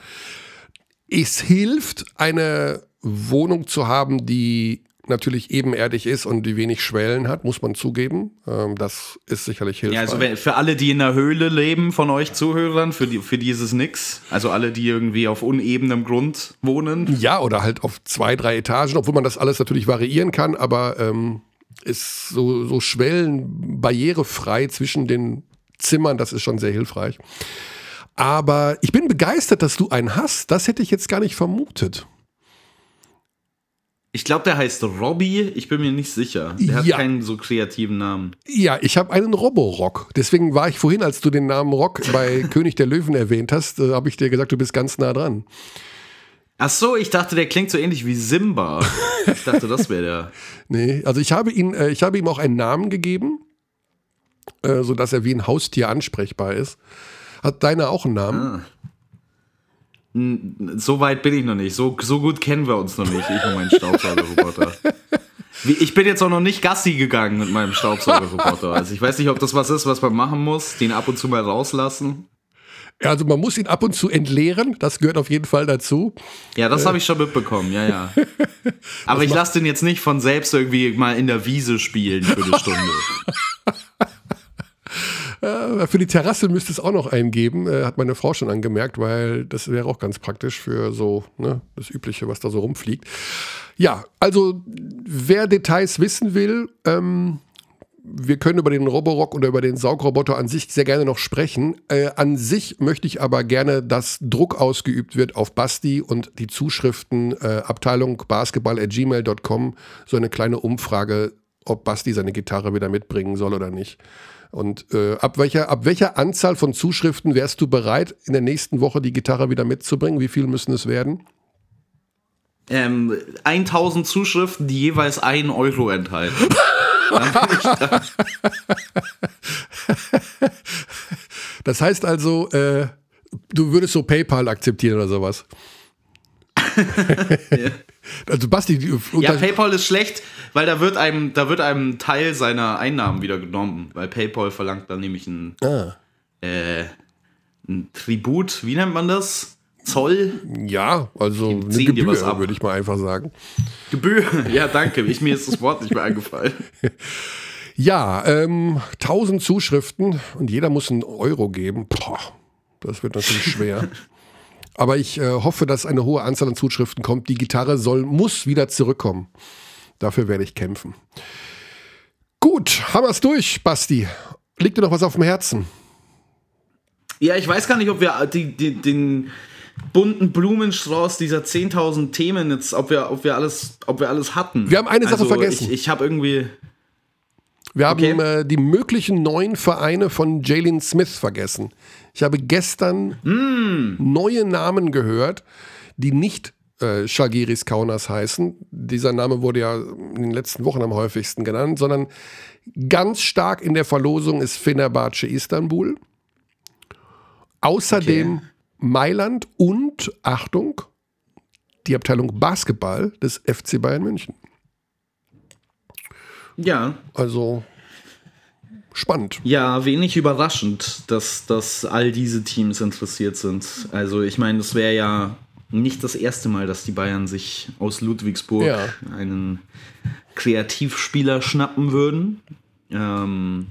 Es hilft, eine Wohnung zu haben, die natürlich ebenerdig ist und die wenig Schwellen hat, muss man zugeben. Ähm, das ist sicherlich hilfreich. Ja, also für alle, die in der Höhle leben, von euch Zuhörern, für, die, für dieses nix. Also alle, die irgendwie auf unebenem Grund wohnen. Ja, oder halt auf zwei, drei Etagen, obwohl man das alles natürlich variieren kann, aber ähm, ist so, so Schwellen barrierefrei zwischen den Zimmern, das ist schon sehr hilfreich. Aber ich bin begeistert, dass du einen hast. Das hätte ich jetzt gar nicht vermutet. Ich glaube, der heißt Robby. Ich bin mir nicht sicher. Der hat keinen so kreativen Namen. Ja, ich habe einen Roborock. Deswegen war ich vorhin, als du den Namen Rock bei König der Löwen erwähnt hast, äh, habe ich dir gesagt, du bist ganz nah dran. Ach so, ich dachte, der klingt so ähnlich wie Simba. Ich dachte, das wäre der. nee, also ich habe, ihn, äh, ich habe ihm auch einen Namen gegeben, äh, sodass er wie ein Haustier ansprechbar ist. Hat deiner auch einen Namen? Ah. So weit bin ich noch nicht. So, so gut kennen wir uns noch nicht, ich und mein Staubsaugerroboter. Ich bin jetzt auch noch nicht Gassi gegangen mit meinem Staubsaugerroboter. Also ich weiß nicht, ob das was ist, was man machen muss, den ab und zu mal rauslassen. Also man muss ihn ab und zu entleeren, das gehört auf jeden Fall dazu. Ja, das äh. habe ich schon mitbekommen, ja, ja. Aber ich lasse den jetzt nicht von selbst irgendwie mal in der Wiese spielen für eine Stunde. Äh, für die Terrasse müsste es auch noch einen geben, äh, hat meine Frau schon angemerkt, weil das wäre auch ganz praktisch für so ne, das Übliche, was da so rumfliegt. Ja, also wer Details wissen will, ähm, wir können über den Roborock oder über den Saugroboter an sich sehr gerne noch sprechen. Äh, an sich möchte ich aber gerne, dass Druck ausgeübt wird auf Basti und die Zuschriften äh, Abteilung basketball.gmail.com so eine kleine Umfrage, ob Basti seine Gitarre wieder mitbringen soll oder nicht. Und äh, ab, welcher, ab welcher Anzahl von Zuschriften wärst du bereit, in der nächsten Woche die Gitarre wieder mitzubringen? Wie viel müssen es werden? Ähm, 1000 Zuschriften, die jeweils 1 Euro enthalten. das heißt also, äh, du würdest so PayPal akzeptieren oder sowas. Also Basti, ja, PayPal ist schlecht, weil da wird einem, da wird einem Teil seiner Einnahmen wieder genommen, weil PayPal verlangt dann nämlich ein, ah. äh, ein Tribut, wie nennt man das? Zoll? Ja, also eine Gebühr, würde ich mal einfach sagen. Gebühr, ja, danke. Ich, mir ist das Wort nicht mehr eingefallen. ja, ähm, 1000 Zuschriften und jeder muss einen Euro geben. Boah, das wird natürlich schwer. Aber ich äh, hoffe, dass eine hohe Anzahl an Zuschriften kommt. Die Gitarre soll, muss wieder zurückkommen. Dafür werde ich kämpfen. Gut, haben wir es durch, Basti. Liegt dir noch was auf dem Herzen? Ja, ich weiß gar nicht, ob wir die, die, den bunten Blumenstrauß dieser 10.000 Themen jetzt, ob wir, ob, wir alles, ob wir alles hatten. Wir haben eine Sache also vergessen. Ich, ich habe irgendwie. Wir haben okay. äh, die möglichen neuen Vereine von Jalen Smith vergessen. Ich habe gestern mm. neue Namen gehört, die nicht äh, Shagiris Kaunas heißen. Dieser Name wurde ja in den letzten Wochen am häufigsten genannt, sondern ganz stark in der Verlosung ist Fenerbahce Istanbul. Außerdem okay. Mailand und, Achtung, die Abteilung Basketball des FC Bayern München. Ja. Also spannend. Ja, wenig überraschend, dass, dass all diese Teams interessiert sind. Also ich meine, es wäre ja nicht das erste Mal, dass die Bayern sich aus Ludwigsburg ja. einen Kreativspieler schnappen würden. Ähm,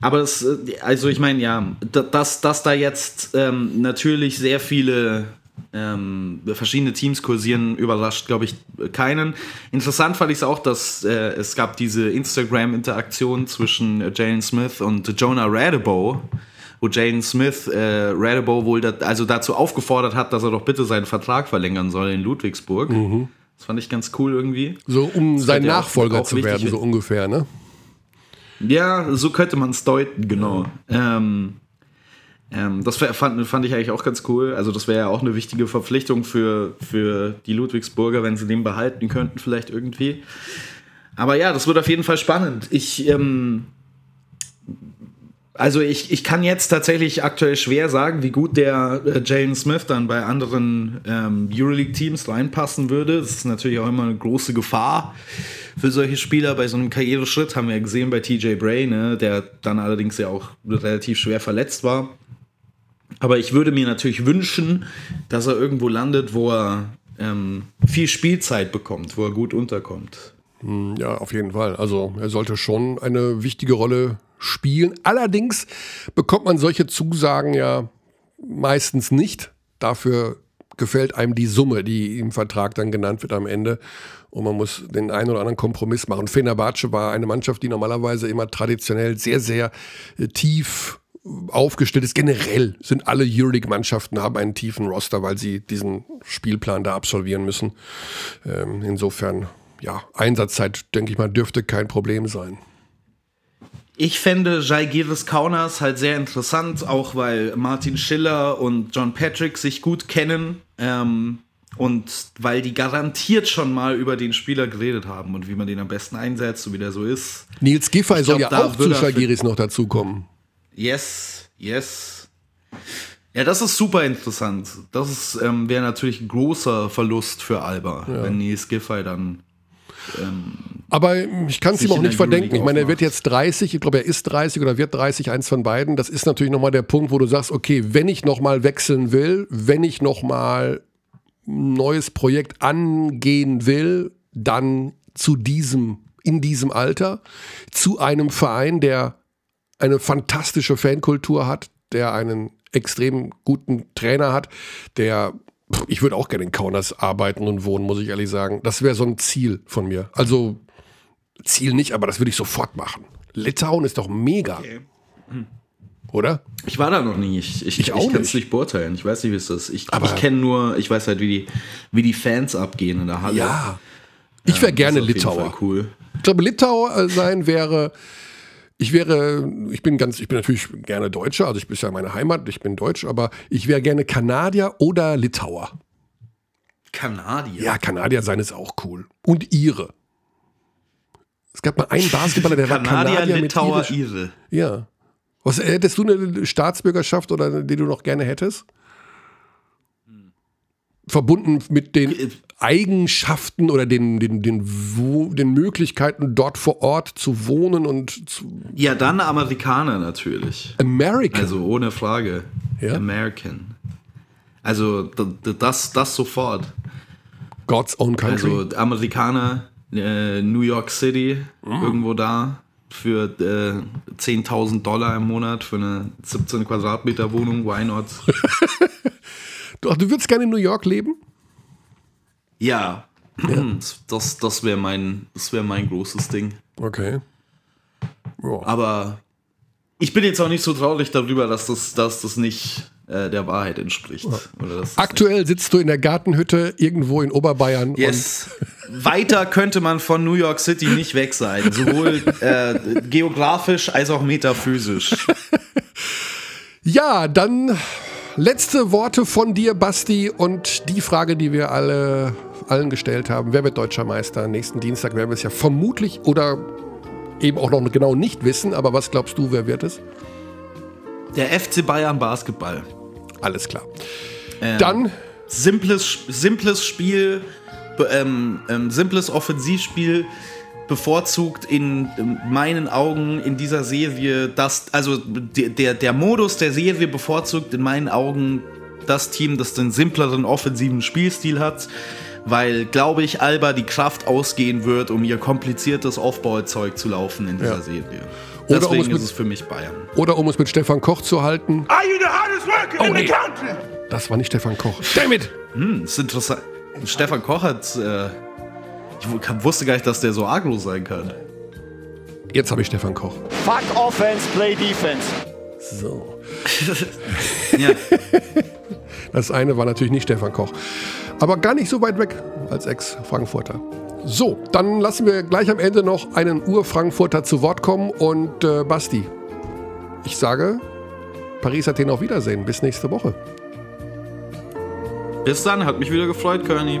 aber das, also ich meine, ja, dass, dass da jetzt ähm, natürlich sehr viele ähm, verschiedene Teams kursieren, überrascht, glaube ich, keinen. Interessant fand ich es auch, dass äh, es gab diese Instagram-Interaktion zwischen äh, Jalen Smith und Jonah Radebow, wo Jalen Smith äh, Radebow wohl dat, also dazu aufgefordert hat, dass er doch bitte seinen Vertrag verlängern soll in Ludwigsburg. Mhm. Das fand ich ganz cool irgendwie. So, um das sein Nachfolger auch, zu werden, so ungefähr, ne? Ja, so könnte man es deuten, genau. Ähm, Ähm, das fand, fand ich eigentlich auch ganz cool. Also das wäre ja auch eine wichtige Verpflichtung für, für die Ludwigsburger, wenn sie den behalten könnten, vielleicht irgendwie. Aber ja, das wird auf jeden Fall spannend. Ich, ähm, also ich, ich kann jetzt tatsächlich aktuell schwer sagen, wie gut der äh, Jalen Smith dann bei anderen ähm, Euroleague-Teams reinpassen würde. Das ist natürlich auch immer eine große Gefahr für solche Spieler. Bei so einem Karriereschritt haben wir ja gesehen bei TJ Bray, ne, der dann allerdings ja auch relativ schwer verletzt war. Aber ich würde mir natürlich wünschen, dass er irgendwo landet, wo er ähm, viel Spielzeit bekommt, wo er gut unterkommt. Hm, ja, auf jeden Fall. Also er sollte schon eine wichtige Rolle spielen. Allerdings bekommt man solche Zusagen ja meistens nicht. Dafür gefällt einem die Summe, die im Vertrag dann genannt wird am Ende. Und man muss den einen oder anderen Kompromiss machen. Fenerbahce war eine Mannschaft, die normalerweise immer traditionell sehr, sehr äh, tief aufgestellt ist. Generell sind alle Euroleague-Mannschaften haben einen tiefen Roster, weil sie diesen Spielplan da absolvieren müssen. Ähm, insofern, ja, Einsatzzeit, denke ich mal, dürfte kein Problem sein. Ich fände Jaigiris Kaunas halt sehr interessant, auch weil Martin Schiller und John Patrick sich gut kennen. Ähm, und weil die garantiert schon mal über den Spieler geredet haben und wie man den am besten einsetzt, so wie der so ist. Nils Giffey soll ja auch zu Jaigiris noch dazukommen. Yes, yes. Ja, das ist super interessant. Das ähm, wäre natürlich ein großer Verlust für Alba, ja. wenn Nils Giffey dann ähm, aber ich kann es ihm auch nicht verdenken. Ich meine, er wird jetzt 30, ich glaube, er ist 30 oder wird 30, eins von beiden. Das ist natürlich nochmal der Punkt, wo du sagst, okay, wenn ich nochmal wechseln will, wenn ich nochmal ein neues Projekt angehen will, dann zu diesem, in diesem Alter, zu einem Verein, der eine fantastische Fankultur hat, der einen extrem guten Trainer hat, der ich würde auch gerne in Kaunas arbeiten und wohnen, muss ich ehrlich sagen. Das wäre so ein Ziel von mir. Also Ziel nicht, aber das würde ich sofort machen. Litauen ist doch mega. Okay. Hm. Oder? Ich war da noch nie. Ich, ich, ich, ich kann es nicht beurteilen. Ich weiß nicht, wie es ist. Ich, ich kenne nur, ich weiß halt, wie die, wie die Fans abgehen in der Halle. Ja. Ich wäre gerne Litauer. Cool. Ich glaube, Litauer sein wäre ich wäre, ich bin ganz, ich bin natürlich gerne Deutscher, also ich bin ja meine Heimat, ich bin Deutsch, aber ich wäre gerne Kanadier oder Litauer. Kanadier? Ja, Kanadier sein ist auch cool. Und Ire. Es gab mal einen Basketballer, der Kanadier, war Kanadier Litauer, mit Ire. Ja. Was, hättest du eine Staatsbürgerschaft oder die du noch gerne hättest? Verbunden mit den Eigenschaften oder den, den, den, den Möglichkeiten, dort vor Ort zu wohnen und zu. Ja, dann Amerikaner natürlich. American. Also ohne Frage. Ja? American. Also das, das sofort. God's own country. Also Amerikaner, äh, New York City, mm. irgendwo da für äh, 10.000 Dollar im Monat für eine 17 Quadratmeter Wohnung. Why not? du, du würdest gerne in New York leben? Ja, ja. das, das wäre mein, wär mein großes Ding. Okay. Oh. Aber ich bin jetzt auch nicht so traurig darüber, dass das, dass das nicht äh, der Wahrheit entspricht. Ja. Aktuell sitzt du in der Gartenhütte irgendwo in Oberbayern. Yes. Weiter könnte man von New York City nicht weg sein, sowohl äh, geografisch als auch metaphysisch. ja, dann letzte Worte von dir, Basti, und die Frage, die wir alle allen gestellt haben. Wer wird deutscher Meister? Nächsten Dienstag werden wir es ja vermutlich oder eben auch noch genau nicht wissen. Aber was glaubst du, wer wird es? Der FC Bayern Basketball. Alles klar. Ähm, Dann. Simples, simples Spiel, ähm, ähm, simples Offensivspiel bevorzugt in meinen Augen in dieser Serie das, also der, der Modus der Serie bevorzugt in meinen Augen das Team, das den simpleren offensiven Spielstil hat weil, glaube ich, Alba die Kraft ausgehen wird, um ihr kompliziertes Aufbauzeug zu laufen in dieser ja. Serie. Oder Deswegen um mit, ist es für mich Bayern. Oder um es mit Stefan Koch zu halten. Are you the hardest worker oh, in nee. the country? Das war nicht Stefan Koch. Damit! Hm, ist interessant. Stefan Koch hat. Äh, ich wusste gar nicht, dass der so agro sein kann. Jetzt habe ich Stefan Koch. Fuck Offense, play Defense. So. ja. Das eine war natürlich nicht Stefan Koch. Aber gar nicht so weit weg als Ex-Frankfurter. So, dann lassen wir gleich am Ende noch einen Ur-Frankfurter zu Wort kommen und äh, Basti. Ich sage Paris Athen auf Wiedersehen. Bis nächste Woche. Bis dann, hat mich wieder gefreut, Kearney.